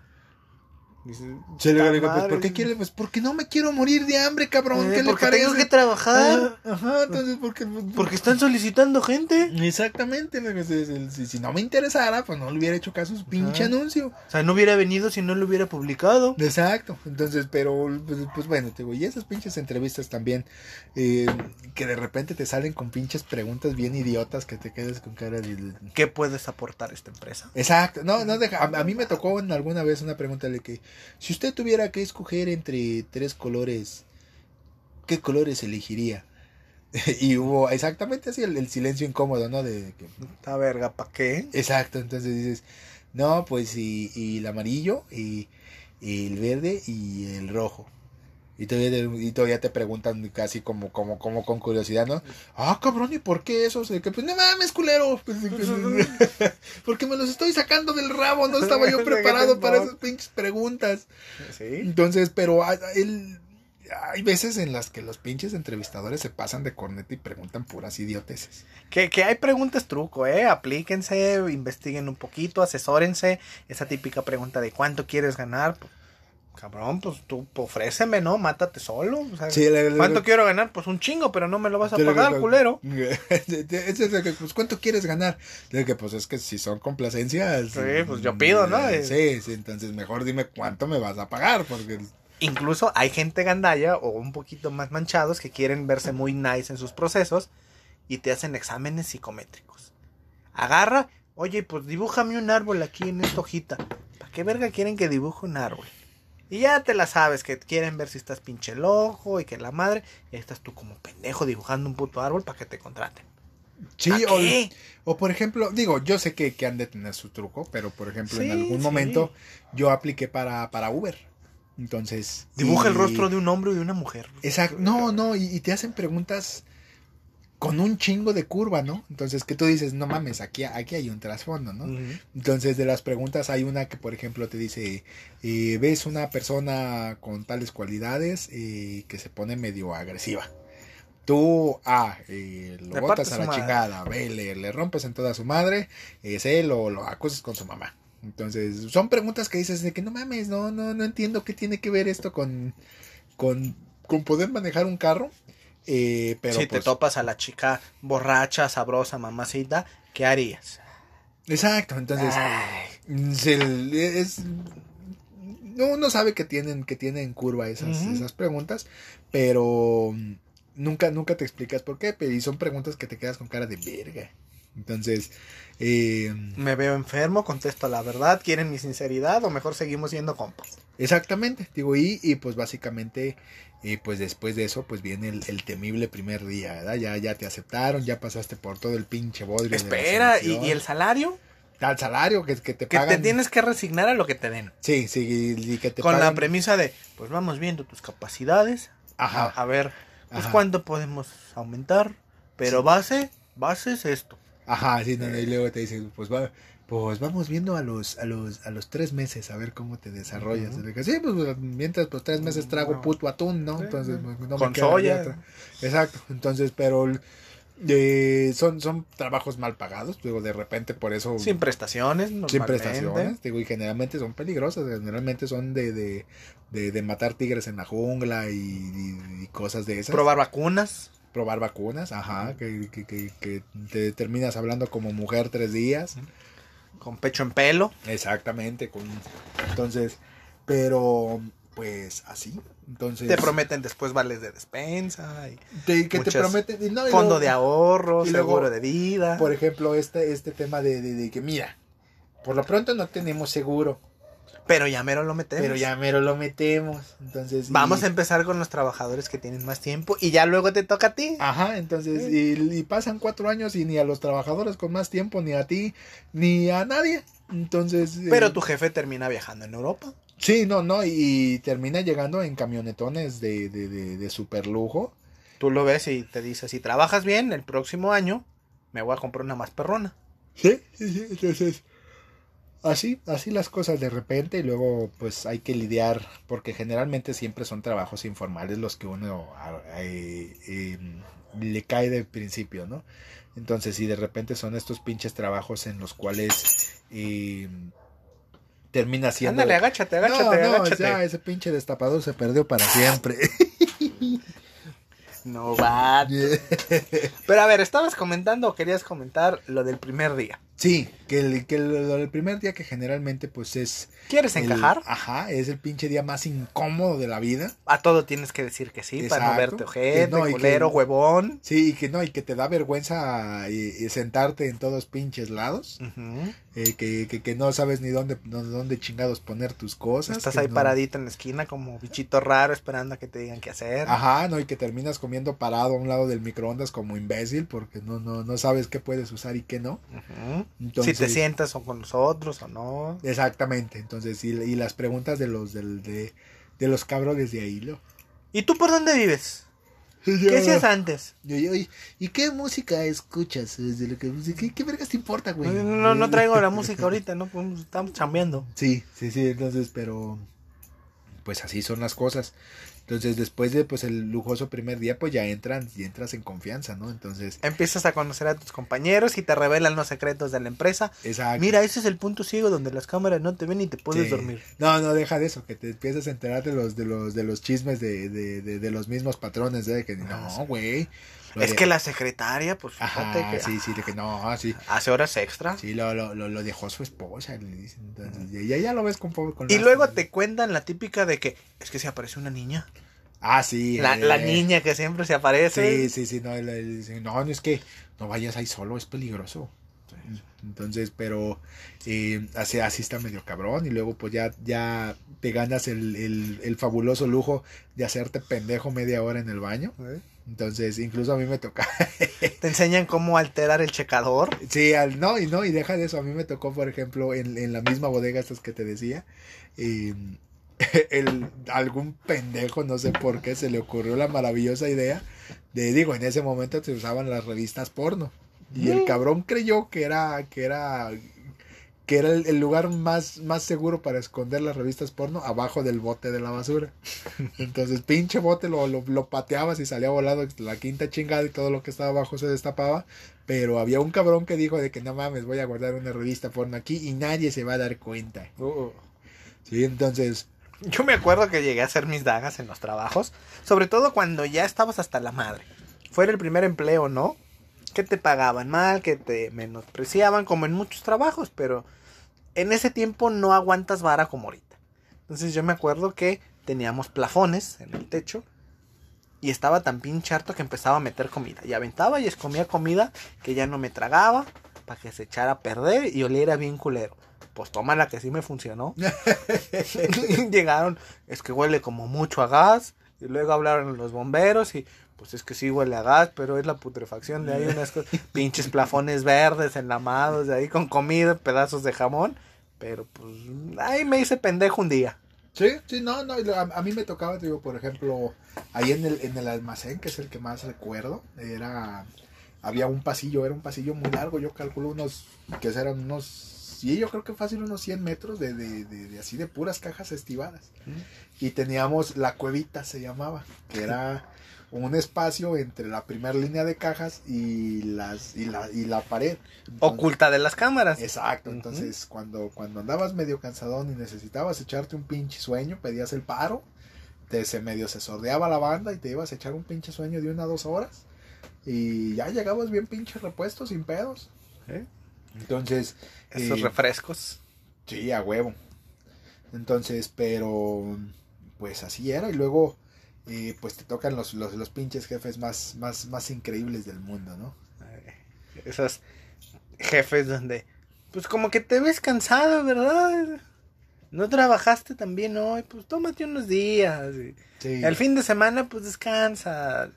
Dices, yo le digo, "Ta le digo, pues, ¿por madre". qué quiere? Pues porque no me quiero morir de hambre, cabrón. Eh, ¿Qué le porque parece? tengo que trabajar. Ah, ajá, entonces, porque... Porque están solicitando gente. Exactamente, si, si- si no me interesara, pues no le hubiera hecho caso a su pinche Ajá. anuncio. O sea, no hubiera venido si no lo hubiera publicado. Exacto, entonces, pero pues, pues, bueno, te digo, y esas pinches entrevistas también, eh, que de repente te salen con pinches preguntas bien idiotas que te quedas con cara de... ¿Qué puedes aportar a esta empresa? Exacto, no, no deja, a, a mí me tocó en alguna vez una pregunta de que, si usted tuviera que escoger entre tres colores, ¿qué colores elegiría? y hubo exactamente así el, el silencio incómodo, ¿no? De que, Esta verga, ¿para qué? Exacto, entonces dices, no, pues y, y el amarillo, y, y el verde y el rojo. Y todavía, te- y todavía te preguntan casi como, como, como con curiosidad, ¿no? Ah, cabrón, ¿y por qué eso? O sea, que, pues no mames, culero. Porque me los estoy sacando del rabo, no estaba yo preparado para esas pinches preguntas. Sí. Entonces, pero hay, el- hay veces en las que los pinches entrevistadores se pasan de corneta y preguntan puras idioteces. Que, que hay preguntas truco, ¿eh? Aplíquense, investiguen un poquito, asesórense. Esa típica pregunta de ¿cuánto quieres ganar? Pues, cabrón, pues tú pues, ofréceme, ¿no? Mátate solo. O sea, Sí, le- le- ¿Cuánto quiero ganar? Pues un chingo, pero no me lo vas a pagar, culero. Es de que, pues, ¿cuánto quieres ganar? Que, pues, es que si son complacencias. Sí, pues, yo pido, ¿no? eh, Sí, sí, entonces mejor dime cuánto me vas a pagar, porque... Incluso hay gente gandalla o un poquito más manchados que quieren verse muy nice en sus procesos y te hacen exámenes psicométricos. Agarra, oye, pues dibújame un árbol aquí en esta hojita. ¿Para qué verga quieren que dibuje un árbol? Y ya te la sabes, que quieren ver si estás pinche loco y que la madre. Y ahí estás tú como pendejo dibujando un puto árbol para que te contraten. Sí, ¿Pa' o, o, por ejemplo, digo, yo sé que, que han de tener su truco, pero por ejemplo, en algún sí. momento yo apliqué para, para Uber. Entonces... Dibuja el rostro de un hombre y de una mujer. Exacto, no, no, y, y te hacen preguntas con un chingo de curva, ¿no? Entonces que tú dices, no mames, aquí, aquí hay un trasfondo, ¿no? Entonces, de las preguntas hay una que, por ejemplo, te dice, eh, ves una persona con tales cualidades eh, que se pone medio agresiva. Tú, A, eh, lo Le botas a la madre. chingada, B, le, le rompes en toda su madre, eh, C, lo, lo acusas con su mamá. Entonces, son preguntas que dices de que no mames, no, no, no entiendo qué tiene que ver esto con, con, con poder manejar un carro. Eh, pero si te pues, topas a la chica borracha, sabrosa, mamacita, ¿qué harías? Exacto, entonces se es uno sabe que tienen que tienen curva esas esas preguntas, pero nunca nunca te explicas por qué, y son preguntas que te quedas con cara de verga. Entonces, eh, Me veo enfermo, contesto la verdad, quieren mi sinceridad o mejor seguimos siendo compas. exactamente, digo, y, y pues básicamente, eh, pues después de eso, pues viene el, el temible primer día, ¿verdad? Ya, ya te aceptaron, ya pasaste por todo el pinche bodrio. de la Espera, ¿y, el salario? Al salario que, que te Que pagan. te tienes que resignar a lo que te den. Sí, sí, y que te Con la premisa de, pues vamos viendo tus capacidades, Ajá. a, a ver, pues Ajá. cuánto podemos aumentar, pero Sí. base, base es esto. Ajá, sí, no, no, y luego te dicen, pues va, pues vamos viendo a los, a los, a los tres meses a ver cómo te desarrollas. Le dije, sí, pues mientras pues tres meses trago No. puto atún, ¿no? Sí, Entonces sí. pues, no me Con queda soya. otra. Exacto, entonces, pero eh, son, son trabajos mal pagados, digo, de repente por eso Sin prestaciones, sin prestaciones, digo, y generalmente son peligrosas, generalmente son de, de, de, de matar tigres en la jungla y, y- y cosas de esas. Probar vacunas. Probar vacunas, ajá, que, que, que, que te terminas hablando como mujer tres días. Con pecho en pelo. Exactamente, con entonces, pero pues así, entonces Te prometen después vales de despensa. Y te- que te prometen y no, y fondo luego, de ahorro, y luego, seguro de vida. Por ejemplo, este este tema de, de, de que mira, por lo pronto no tenemos seguro, Pero ya mero lo metemos. Pero ya mero lo metemos. Entonces. y- Vamos a empezar con los trabajadores que tienen más tiempo y ya luego te toca a ti. Ajá, entonces, y, y pasan cuatro años y ni a los trabajadores con más tiempo, ni a ti, ni a nadie. Entonces. eh, Pero tu jefe termina viajando en Europa. Sí, no, no, y termina llegando en camionetones de, de, de, de super lujo. Tú lo ves y te dice, si trabajas bien, el próximo año me voy a comprar una más perrona. Sí, sí, sí, entonces. Así, así las cosas de repente y luego pues hay que lidiar porque generalmente siempre son trabajos informales los que uno eh, eh, le cae de principio, ¿no? Entonces si de repente son estos pinches trabajos en los cuales eh, termina siendo... Ándale, agáchate, agáchate, no, no, agáchate. ya ese pinche destapador se perdió para siempre. No va. Pero a ver, estabas comentando o querías comentar lo del primer día. Sí, que el, que el, primer día que generalmente pues es... ¿Quieres el- encajar? ajá, es el pinche día más incómodo de la vida. A todo tienes que decir que sí, para no verte ojete, no, y que- culero, huevón. Sí, y que no, y que te da vergüenza eh, eh, sentarte en todos pinches lados, eh, que, que, que no sabes ni dónde, no- dónde chingados poner tus cosas. Estás ahí no- paradito en la esquina como bichito raro esperando a que te digan qué hacer. Ajá, no, y que terminas comiendo parado a un lado del microondas como imbécil porque no, no, no sabes qué puedes usar y qué no. Ujú. Entonces, si te sientas o con nosotros o no. Exactamente, entonces, y, y las preguntas de los, del, de, de los cabrones de ahí, ¿no? ¿Y tú por dónde vives? ¿Qué hacías antes? Y, y- ¿y qué música escuchas? Desde lo que, ¿qué, ¿Qué vergas te importa, güey? No, no traigo la música ahorita, no Pues, estamos chambeando. Sí, sí, sí, entonces, pero pues así son las cosas. Entonces, después de pues el lujoso primer día, pues ya entran y entras en confianza, ¿no? Entonces, Empiezas a conocer a tus compañeros y te revelan los secretos de la empresa. exacto. Mira, ese es el punto ciego donde las cámaras no te ven y te puedes Sí. dormir. No, no, deja de eso, que te empiezas a enterar de los de los de los chismes de, de, de, de los mismos patrones, de que Ah, sí. Lo Es de- que la secretaria, pues fíjate Ajá, que sí, sí, de que no, sí. hace horas extra. Sí, lo, lo, lo, dejó su esposa, le dicen. Entonces, ya, ya lo ves con, con Y luego te cuentan la típica de que es que se aparece una niña. Ah, sí. La, eh, la niña que siempre se aparece. Sí, sí, sí, no, no, no es que no vayas ahí solo, es peligroso. Entonces, pero eh, así, así está medio cabrón y luego pues ya, ya te ganas el, el, el fabuloso lujo de hacerte pendejo media hora en el baño. Entonces, incluso a mí me toca. Te enseñan cómo alterar el checador. Sí, al, no, y no, y deja de eso. A mí me tocó, por ejemplo, en, en la misma bodega estas que te decía, el, algún pendejo, no sé por qué, se le ocurrió la maravillosa idea de, digo, en ese momento se usaban las revistas porno. Y el Mm. cabrón creyó que era, que era, que era el, el lugar más, más seguro para esconder las revistas porno abajo del bote de la basura. Entonces, pinche bote lo, lo, lo pateabas y salía volado la quinta chingada y todo lo que estaba abajo se destapaba. Pero había un cabrón que dijo de que no mames, voy a guardar una revista porno aquí y nadie se va a dar cuenta. Sí, entonces, Yo me acuerdo que llegué a hacer mis dagas en los trabajos, sobre todo cuando ya estabas hasta la madre. Fuera el primer empleo, ¿no? Que te pagaban mal, que te menospreciaban, como en muchos trabajos, pero en ese tiempo no aguantas vara como ahorita. Entonces yo me acuerdo que teníamos plafones en el techo y estaba tan pinche harto que empezaba a meter comida. Y aventaba y escomía comida que ya no me tragaba para que se echara a perder y oliera bien culero. Pues toma la que sí me funcionó. Llegaron, es que huele como mucho a gas. Y luego hablaron los bomberos y pues es que sí huele a gas, pero es la putrefacción de ahí unas cosas, pinches plafones verdes enlamados de ahí con comida, pedazos de jamón. Pero pues ahí me hice pendejo un día. Sí, sí, no, no, a, a mí me tocaba, te digo, por ejemplo, ahí en el, en el almacén, que es el que más recuerdo, era, había un pasillo, era un pasillo muy largo, yo calculo unos, que eran unos, sí, yo creo que fácil unos 100 metros de, de, de, de así de puras cajas estivadas. Y teníamos la cuevita, se llamaba, que era un espacio entre la primera línea de cajas y las y la, y la pared. Entonces- Oculta de las cámaras. Exacto, entonces cuando, cuando andabas medio cansadón y necesitabas echarte un pinche sueño, pedías el paro, te se medio se sordeaba la banda y te ibas a echar un pinche sueño de una a dos horas y ya llegabas bien pinche repuesto sin pedos. ¿Eh? Entonces, Esos eh, refrescos. sí, a huevo. Entonces, pero pues así era y luego eh, pues te tocan los, los, los pinches jefes más, más, más increíbles del mundo, ¿no? Esos jefes donde, pues como que te ves cansado, ¿verdad? no trabajaste también hoy, pues tómate unos días. y Sí. El fin de semana, pues descansa.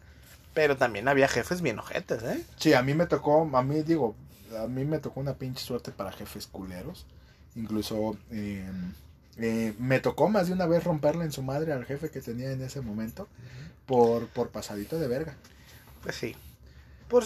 Pero también había jefes bien ojetes, ¿eh? Sí, a mí me tocó, a mí digo, a mí me tocó una pinche suerte para jefes culeros. Incluso eh, eh, me tocó más de una vez romperle en su madre al jefe que tenía en ese momento por, por pasadito de verga. Pues sí. Por,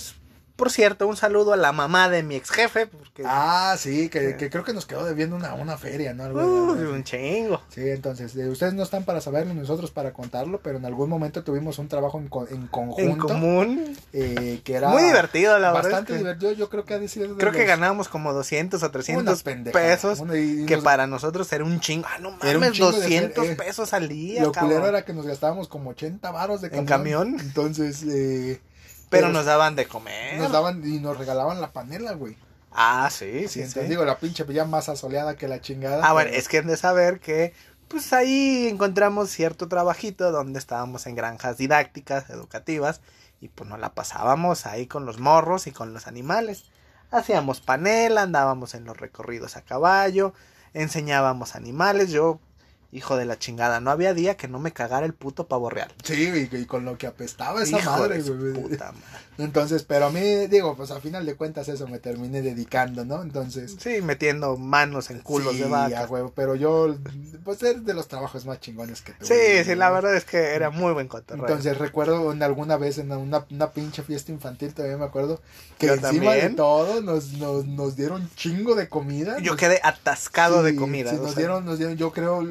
por cierto, un saludo a la mamá de mi ex jefe, porque... Ah, sí, que, que creo que nos quedó debiendo una, una feria, ¿no? Algo Uh, un chingo. Sí, entonces, eh, ustedes no están para saberlo, nosotros para contarlo, pero en algún momento tuvimos un trabajo en, co- en En conjunto. común. eh, que era Muy divertido, la verdad. bastante es que divertido. Yo creo que ha de Creo que ganábamos como 200 o una 300 pendejada, pesos. una- y- y Que nos- para nosotros era un chingo. Ah, no Era un mames, chingo de 200 fer- eh, pesos al día, Lo culero era que nos gastábamos como 80 varos de ¿En camión. camión? Entonces, eh, Pero pero nos daban de comer. nos daban y nos regalaban la panela, güey. Ah, sí, Sí, sí, digo, la pinche ya más asoleada que la chingada. Ah, bueno, es que han de saber que pues ahí encontramos cierto trabajito donde estábamos en granjas didácticas, educativas, y pues nos la pasábamos ahí con los morros y con los animales. Hacíamos panela, andábamos en los recorridos a caballo, enseñábamos animales, yo, hijo de la chingada, no había día que no me cagara el puto pavo real. Sí, y, y con lo que apestaba esa Hijo madre, güey. puta madre. Entonces, pero a mí, digo, pues a final de cuentas eso me terminé dedicando, ¿no? Entonces... Sí, metiendo manos en culos sí, de vaca. a huevo, pero yo, pues es de los trabajos más chingones que tuve. Sí, sí, la ¿no? verdad es que era muy buen cotorreo. Entonces recuerdo en alguna vez en una, una pinche fiesta infantil, todavía me acuerdo, que Yo encima de también. todo nos, nos, nos dieron chingo de comida. yo Nos- quedé atascado de sí, comida. sí, nos sea, dieron, nos dieron, yo creo,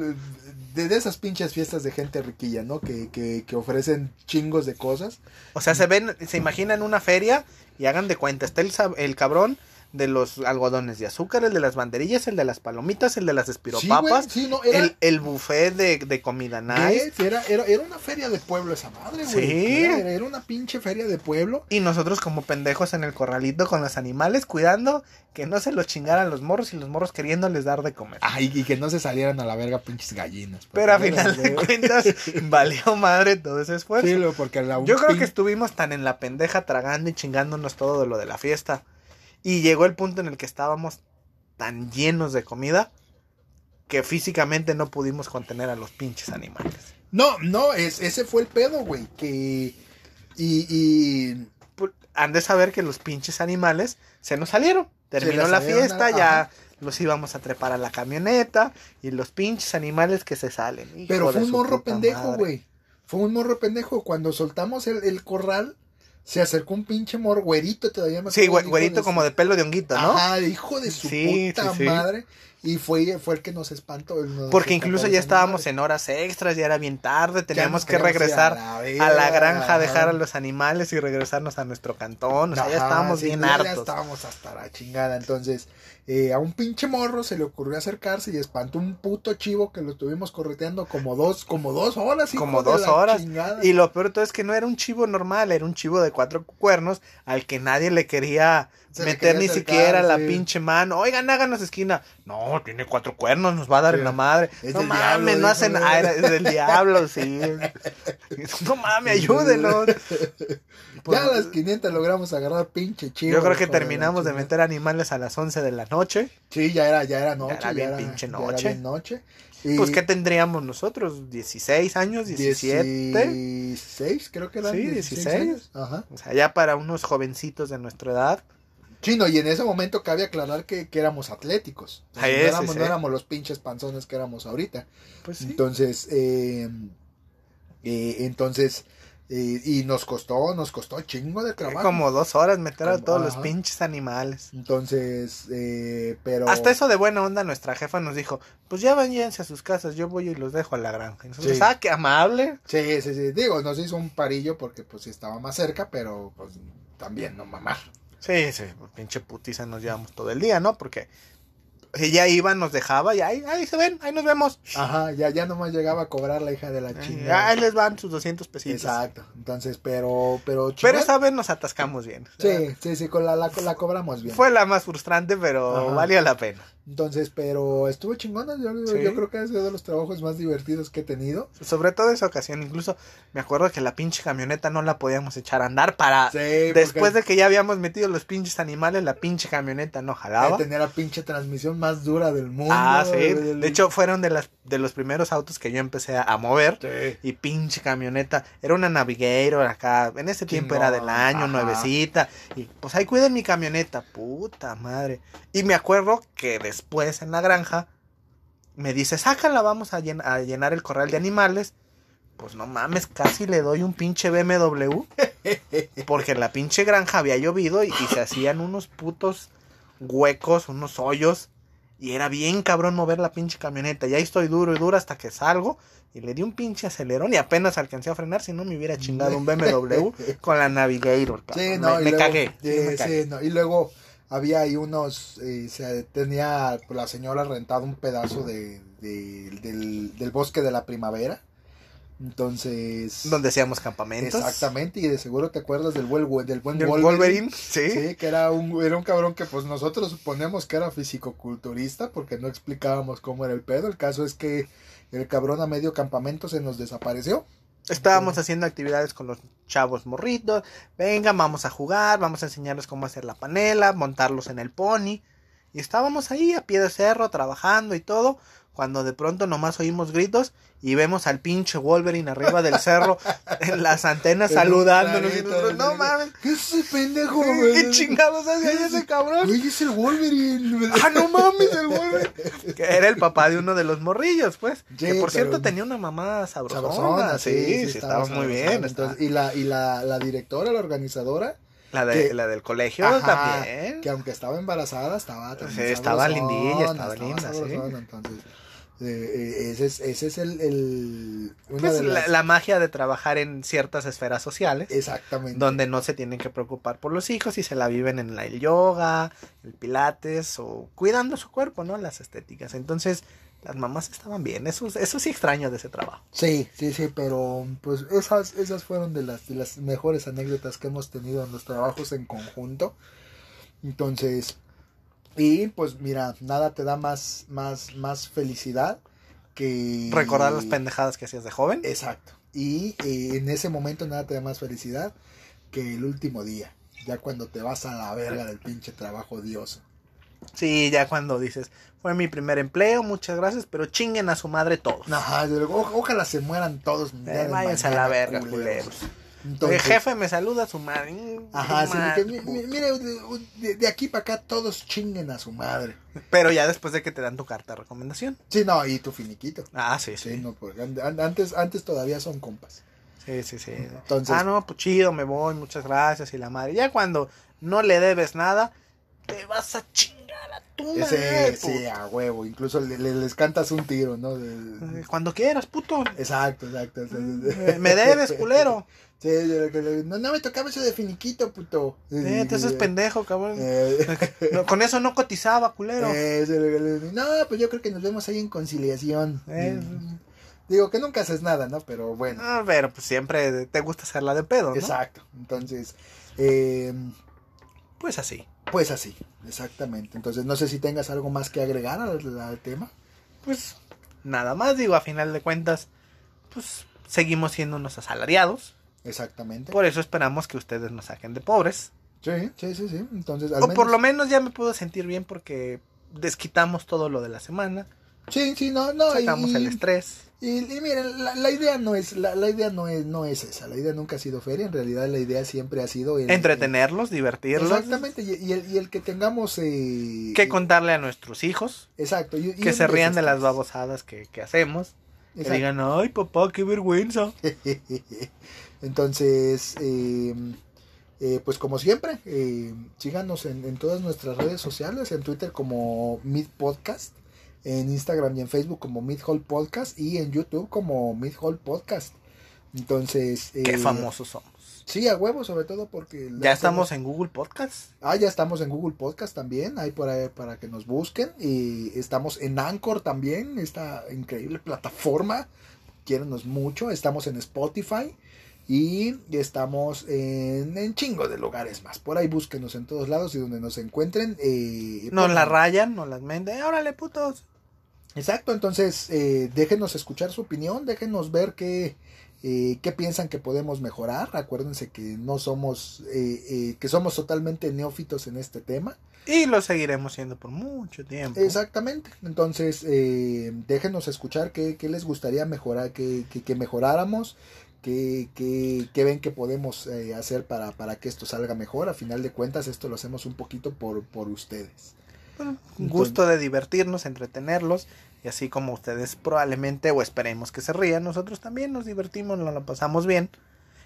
de, esas pinches fiestas de gente riquilla, ¿no? Que, que, que ofrecen chingos de cosas. O sea, se ven, se imaginan una feria y hagan de cuenta, está el, el cabrón de los algodones de azúcar, el de las banderillas, el de las palomitas, el de las espiropapas, güey, sí, no, era, el, el buffet de, de comida nice. era, era, era una feria de pueblo esa madre, güey. Sí. Era, una pinche feria de pueblo. Y nosotros como pendejos en el corralito con los animales, cuidando que no se los chingaran los morros y los morros queriéndoles dar de comer. Ay, y que no se salieran a la verga pinches gallinas. Pero a final de cuentas, valió madre todo ese esfuerzo. Sí, porque la, Yo creo que estuvimos tan en la pendeja tragando y chingándonos todo de lo de la fiesta. Y llegó el punto en el que estábamos tan llenos de comida que físicamente no pudimos contener a los pinches animales. No, no, es, ese fue el pedo, güey. Que. Y. y Pu- Han de saber que los pinches animales se nos salieron. Terminó la salieron fiesta, a- ya ajá. los íbamos a trepar a la camioneta y los pinches animales que se salen. Pero fue un morro pendejo, güey. Fue un morro pendejo. Cuando soltamos el, el corral, se acercó un pinche morro, güerito todavía me Sí, güerito de como de pelo de honguito, ¿no? Ajá, hijo de su Sí, puta sí, sí. madre. Y fue, fue el que nos espantó. nos Porque incluso ya estábamos en horas extras, ya era bien tarde, teníamos que regresar a a la, verga, granja, a dejar a los animales y regresarnos a nuestro cantón. O sea, ya estábamos bien ya- Ya hartos. estábamos hasta la chingada. Entonces, eh, a un pinche morro se le ocurrió acercarse y espantó un puto chivo que lo estuvimos correteando como dos, como dos horas. Como dos horas. chingada. Y lo peor de todo es que no era un chivo normal, era un chivo de cuatro cuernos al que nadie le quería Se meter quería ni acercar, siquiera la pinche mano. Oigan, háganos esquina. No, tiene cuatro cuernos, nos va a dar Sí. en la madre. Es no mames, diablo, no hacen. Ah, es del diablo, sí. no mames, ayúdenos. Pues, ya a las 500 logramos agarrar pinche chivo. yo creo que terminamos de meter animales a las 11 de la noche. Sí, ya era, ya era noche. era bien pinche ya noche. era bien noche. Y Pues, ¿qué tendríamos nosotros? ¿16 años? ¿17? 16, creo que eran. Sí, 16 16. años. Ajá. O sea, ya para unos jovencitos de nuestra edad. Chino, y en ese momento cabe aclarar que, que éramos atléticos. O sea, Ah, no, ese, éramos, no éramos los pinches panzones que éramos ahorita. Pues sí. Entonces, eh, eh, entonces, eh, y nos costó, nos costó chingo de trabajo. Como dos horas meter a todos los pinches animales. Entonces, eh, pero... Hasta eso de buena onda nuestra jefa nos dijo, pues ya váyanse a sus casas, yo voy y los dejo a la granja. Y nosotros, Sí. ah, qué amable. Sí, sí, sí. Digo, nos hizo un parillo porque pues estaba más cerca, pero pues también no mamar. Sí, sí, pinche putiza nos llevamos todo el día, ¿no? Porque ella iba, nos dejaba y ahí, ahí se ven, ahí nos vemos. Ajá, ya, ya nomás llegaba a cobrar la hija de la Ahí, chingada. ahí les van sus 200 pesitos. Exacto. Entonces, pero, pero Pero chingón. esa vez nos atascamos bien. Sí, sí, sí, con la, la, la cobramos bien. Fue la más frustrante, pero Ajá. valió la pena. Entonces, pero estuvo chingona. Yo, Sí. yo creo que ha sido de los trabajos más divertidos que he tenido. Sobre todo esa ocasión, incluso me acuerdo que la pinche camioneta no la podíamos echar a andar para... Sí, Después de que ya habíamos metido los pinches animales, la pinche camioneta no jalaba. tener la pinche transmisión más dura del mundo. Ah, sí. El- De hecho, fueron de, las, de los primeros autos que yo empecé a, mover. Sí. Y pinche camioneta. Era una Navigator acá. En ese tiempo era del año, ajá. nuevecita. Y pues ahí cuiden mi camioneta. Puta madre. Y me acuerdo que después en la granja me dice, sácala, vamos a, llen- a llenar el corral de animales. Pues no mames, casi le doy un pinche BMW. Porque en la pinche granja había llovido y, y se hacían unos putos huecos, unos hoyos. Y era bien cabrón mover la pinche camioneta. Y ahí estoy duro y duro hasta que salgo. Y le di un pinche acelerón y apenas alcancé a frenar. Si no me hubiera chingado un BMW con la Navigator. cabrón. Sí, no, me, y me luego- cagué. sí, sí, me sí, cagué. no, y luego había ahí unos, eh, se tenía la señora rentado un pedazo de, de- del, del bosque de la primavera. Entonces... Donde hacíamos campamentos. Exactamente, y de seguro te acuerdas del buen, del buen Del Wolverine. Wolverine, sí. Sí, que era un, era un cabrón que pues nosotros suponemos que era fisicoculturista porque no explicábamos cómo era el pedo. El caso es que el cabrón a medio campamento se nos desapareció. Estábamos haciendo actividades con los chavos morritos. Venga, vamos a jugar, vamos a enseñarles cómo hacer la panela, montarlos en el pony. Y estábamos ahí a pie de cerro, trabajando y todo. Cuando de pronto nomás oímos gritos y vemos al pinche Wolverine arriba del cerro en las antenas saludándonos. Y nosotros, no mames, ¿Qué es ese pendejo? ¿qué chingados hace ahí ese cabrón? Güey, es el Wolverine. Ah, no mames, el Wolverine. Que era el papá de uno de los morrillos, pues. que Sí, por cierto tenía una mamá sabrosona. Sabrosona, sí, sí, estaba, muy bien. Entonces, estaba- y la, y la, la directora, la organizadora, La, de, que- la del colegio Ajá, también. que aunque estaba embarazada, estaba también Sí, estaba lindilla, estaba linda, sí. Entonces, eh, eh, ese es, ese es el, el Pues de la, las- la magia de trabajar en ciertas esferas sociales, exactamente. donde no se tienen que preocupar por los hijos y se la viven en la, el yoga, el pilates o cuidando su cuerpo, ¿no? Las estéticas. Entonces, las mamás estaban bien. Eso, eso sí extraño de ese trabajo. Sí, sí, sí, pero pues esas, esas fueron de las, de las mejores anécdotas que hemos tenido en los trabajos en conjunto. Entonces, y pues mira, nada te da más, más, más felicidad que... Recordar las pendejadas que hacías de joven. Exacto. Y eh, en ese momento nada te da más felicidad que el último día. Ya cuando te vas a la verga del pinche trabajo odioso. Sí, ya cuando dices, fue mi primer empleo, muchas gracias, pero chinguen a su madre todos. Ajá, yo digo, "O- ojalá se mueran todos. Eh, váyanse a la verga, culeros. Entonces, jefe me saluda a su madre. Mm, Ajá, madre, que mire, de, aquí para acá todos chinguen a su madre. Pero ya después de que te dan tu carta de recomendación. Sí, no, y tu finiquito. Ah, sí, Sí, sí. no, porque an- antes, antes todavía son compas. Sí, sí, sí. Entonces- ah, no, pues chido, me voy, muchas gracias. Y la madre. Ya cuando no le debes nada, te vas a chingar a tu madre. Ese, sí, a huevo. Incluso le- le- les cantas un tiro, ¿no? De- puto. Cuando quieras, puto. exacto, exacto. Me me debes, culero. Sí, no, no me tocaba eso de finiquito, puto. Eh, te haces pendejo, cabrón. Eh, con eso no cotizaba, culero. eh, no, pues yo creo que nos vemos ahí en conciliación. Eh, Digo que nunca haces nada, ¿no? Pero bueno. ah, pero pues siempre te gusta hacerla de pedo, ¿no? Exacto. Entonces, eh, Pues así. Pues así, exactamente. Entonces, no sé si tengas algo más que agregar al, al tema. Pues nada más, digo, a final de cuentas, pues seguimos siendo unos asalariados. Exactamente. Por eso esperamos que ustedes nos saquen de pobres. Sí, sí, sí, sí. Entonces, al O por lo menos ya me puedo sentir bien porque desquitamos todo lo de la semana. Sí, sí, no, no. Sacamos y, el estrés. Y, y miren, la, la idea no es, la, la idea no es, no es esa. La idea nunca ha sido feria. En realidad, la idea siempre ha sido el- Entretenerlos, divertirlos. Exactamente. Y, y el, y el que tengamos. Eh, Que contarle a nuestros hijos. Exacto. Que se rían de las babosadas que, que hacemos. Que Exacto. digan, ay papá, qué vergüenza. Entonces, eh, eh, pues como siempre, eh, síganos en, en todas nuestras redes sociales, en Twitter como Mid Podcast, en Instagram y en Facebook como Mid Hall Podcast y en YouTube como Mid Hall Podcast. Entonces, Qué eh, famosos somos. Sí, a huevo, sobre todo porque... Ya estamos en Google Podcast. Ah, ya estamos en Google Podcast también, ahí por ahí para que nos busquen. Y estamos en Anchor también, esta increíble plataforma. Quiérenos mucho. Estamos en Spotify. Y estamos en, en chingo de lugares más. Por ahí búsquenos en todos lados y donde nos encuentren. Eh, Nos la rayan, nos las menden. Órale, putos. Exacto, entonces eh, déjenos escuchar su opinión, déjenos ver qué, eh, qué piensan que podemos mejorar. Acuérdense que no somos, eh, eh, que somos totalmente neófitos en este tema. Y lo seguiremos siendo por mucho tiempo. Exactamente, entonces eh, déjenos escuchar qué, qué les gustaría mejorar, qué, qué- que mejoráramos, qué, qué- qué ven que podemos eh, hacer para, para que esto salga mejor. A final de cuentas, esto lo hacemos un poquito por, por ustedes. Bueno, un gusto de divertirnos, entretenerlos. Y así como ustedes probablemente o esperemos que se rían, nosotros también nos divertimos, nos lo pasamos bien.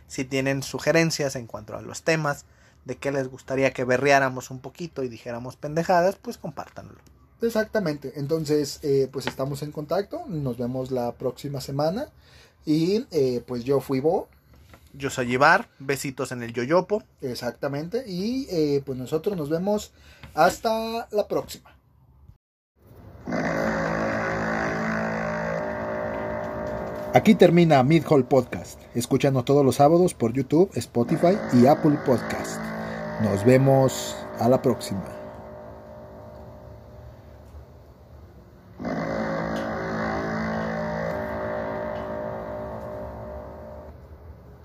Si tienen sugerencias en cuanto a los temas, de qué les gustaría que berreáramos un poquito y dijéramos pendejadas, pues compártanlo. Exactamente, entonces eh, pues estamos en contacto, nos vemos la próxima semana y eh, pues yo fui Bo, Yo soy Ibar, besitos en el yoyopo. exactamente, y eh, pues nosotros nos vemos hasta la próxima. Aquí termina Mid Hall Podcast. Escúchanos todos los sábados por YouTube, Spotify y Apple Podcast. Nos vemos a la próxima.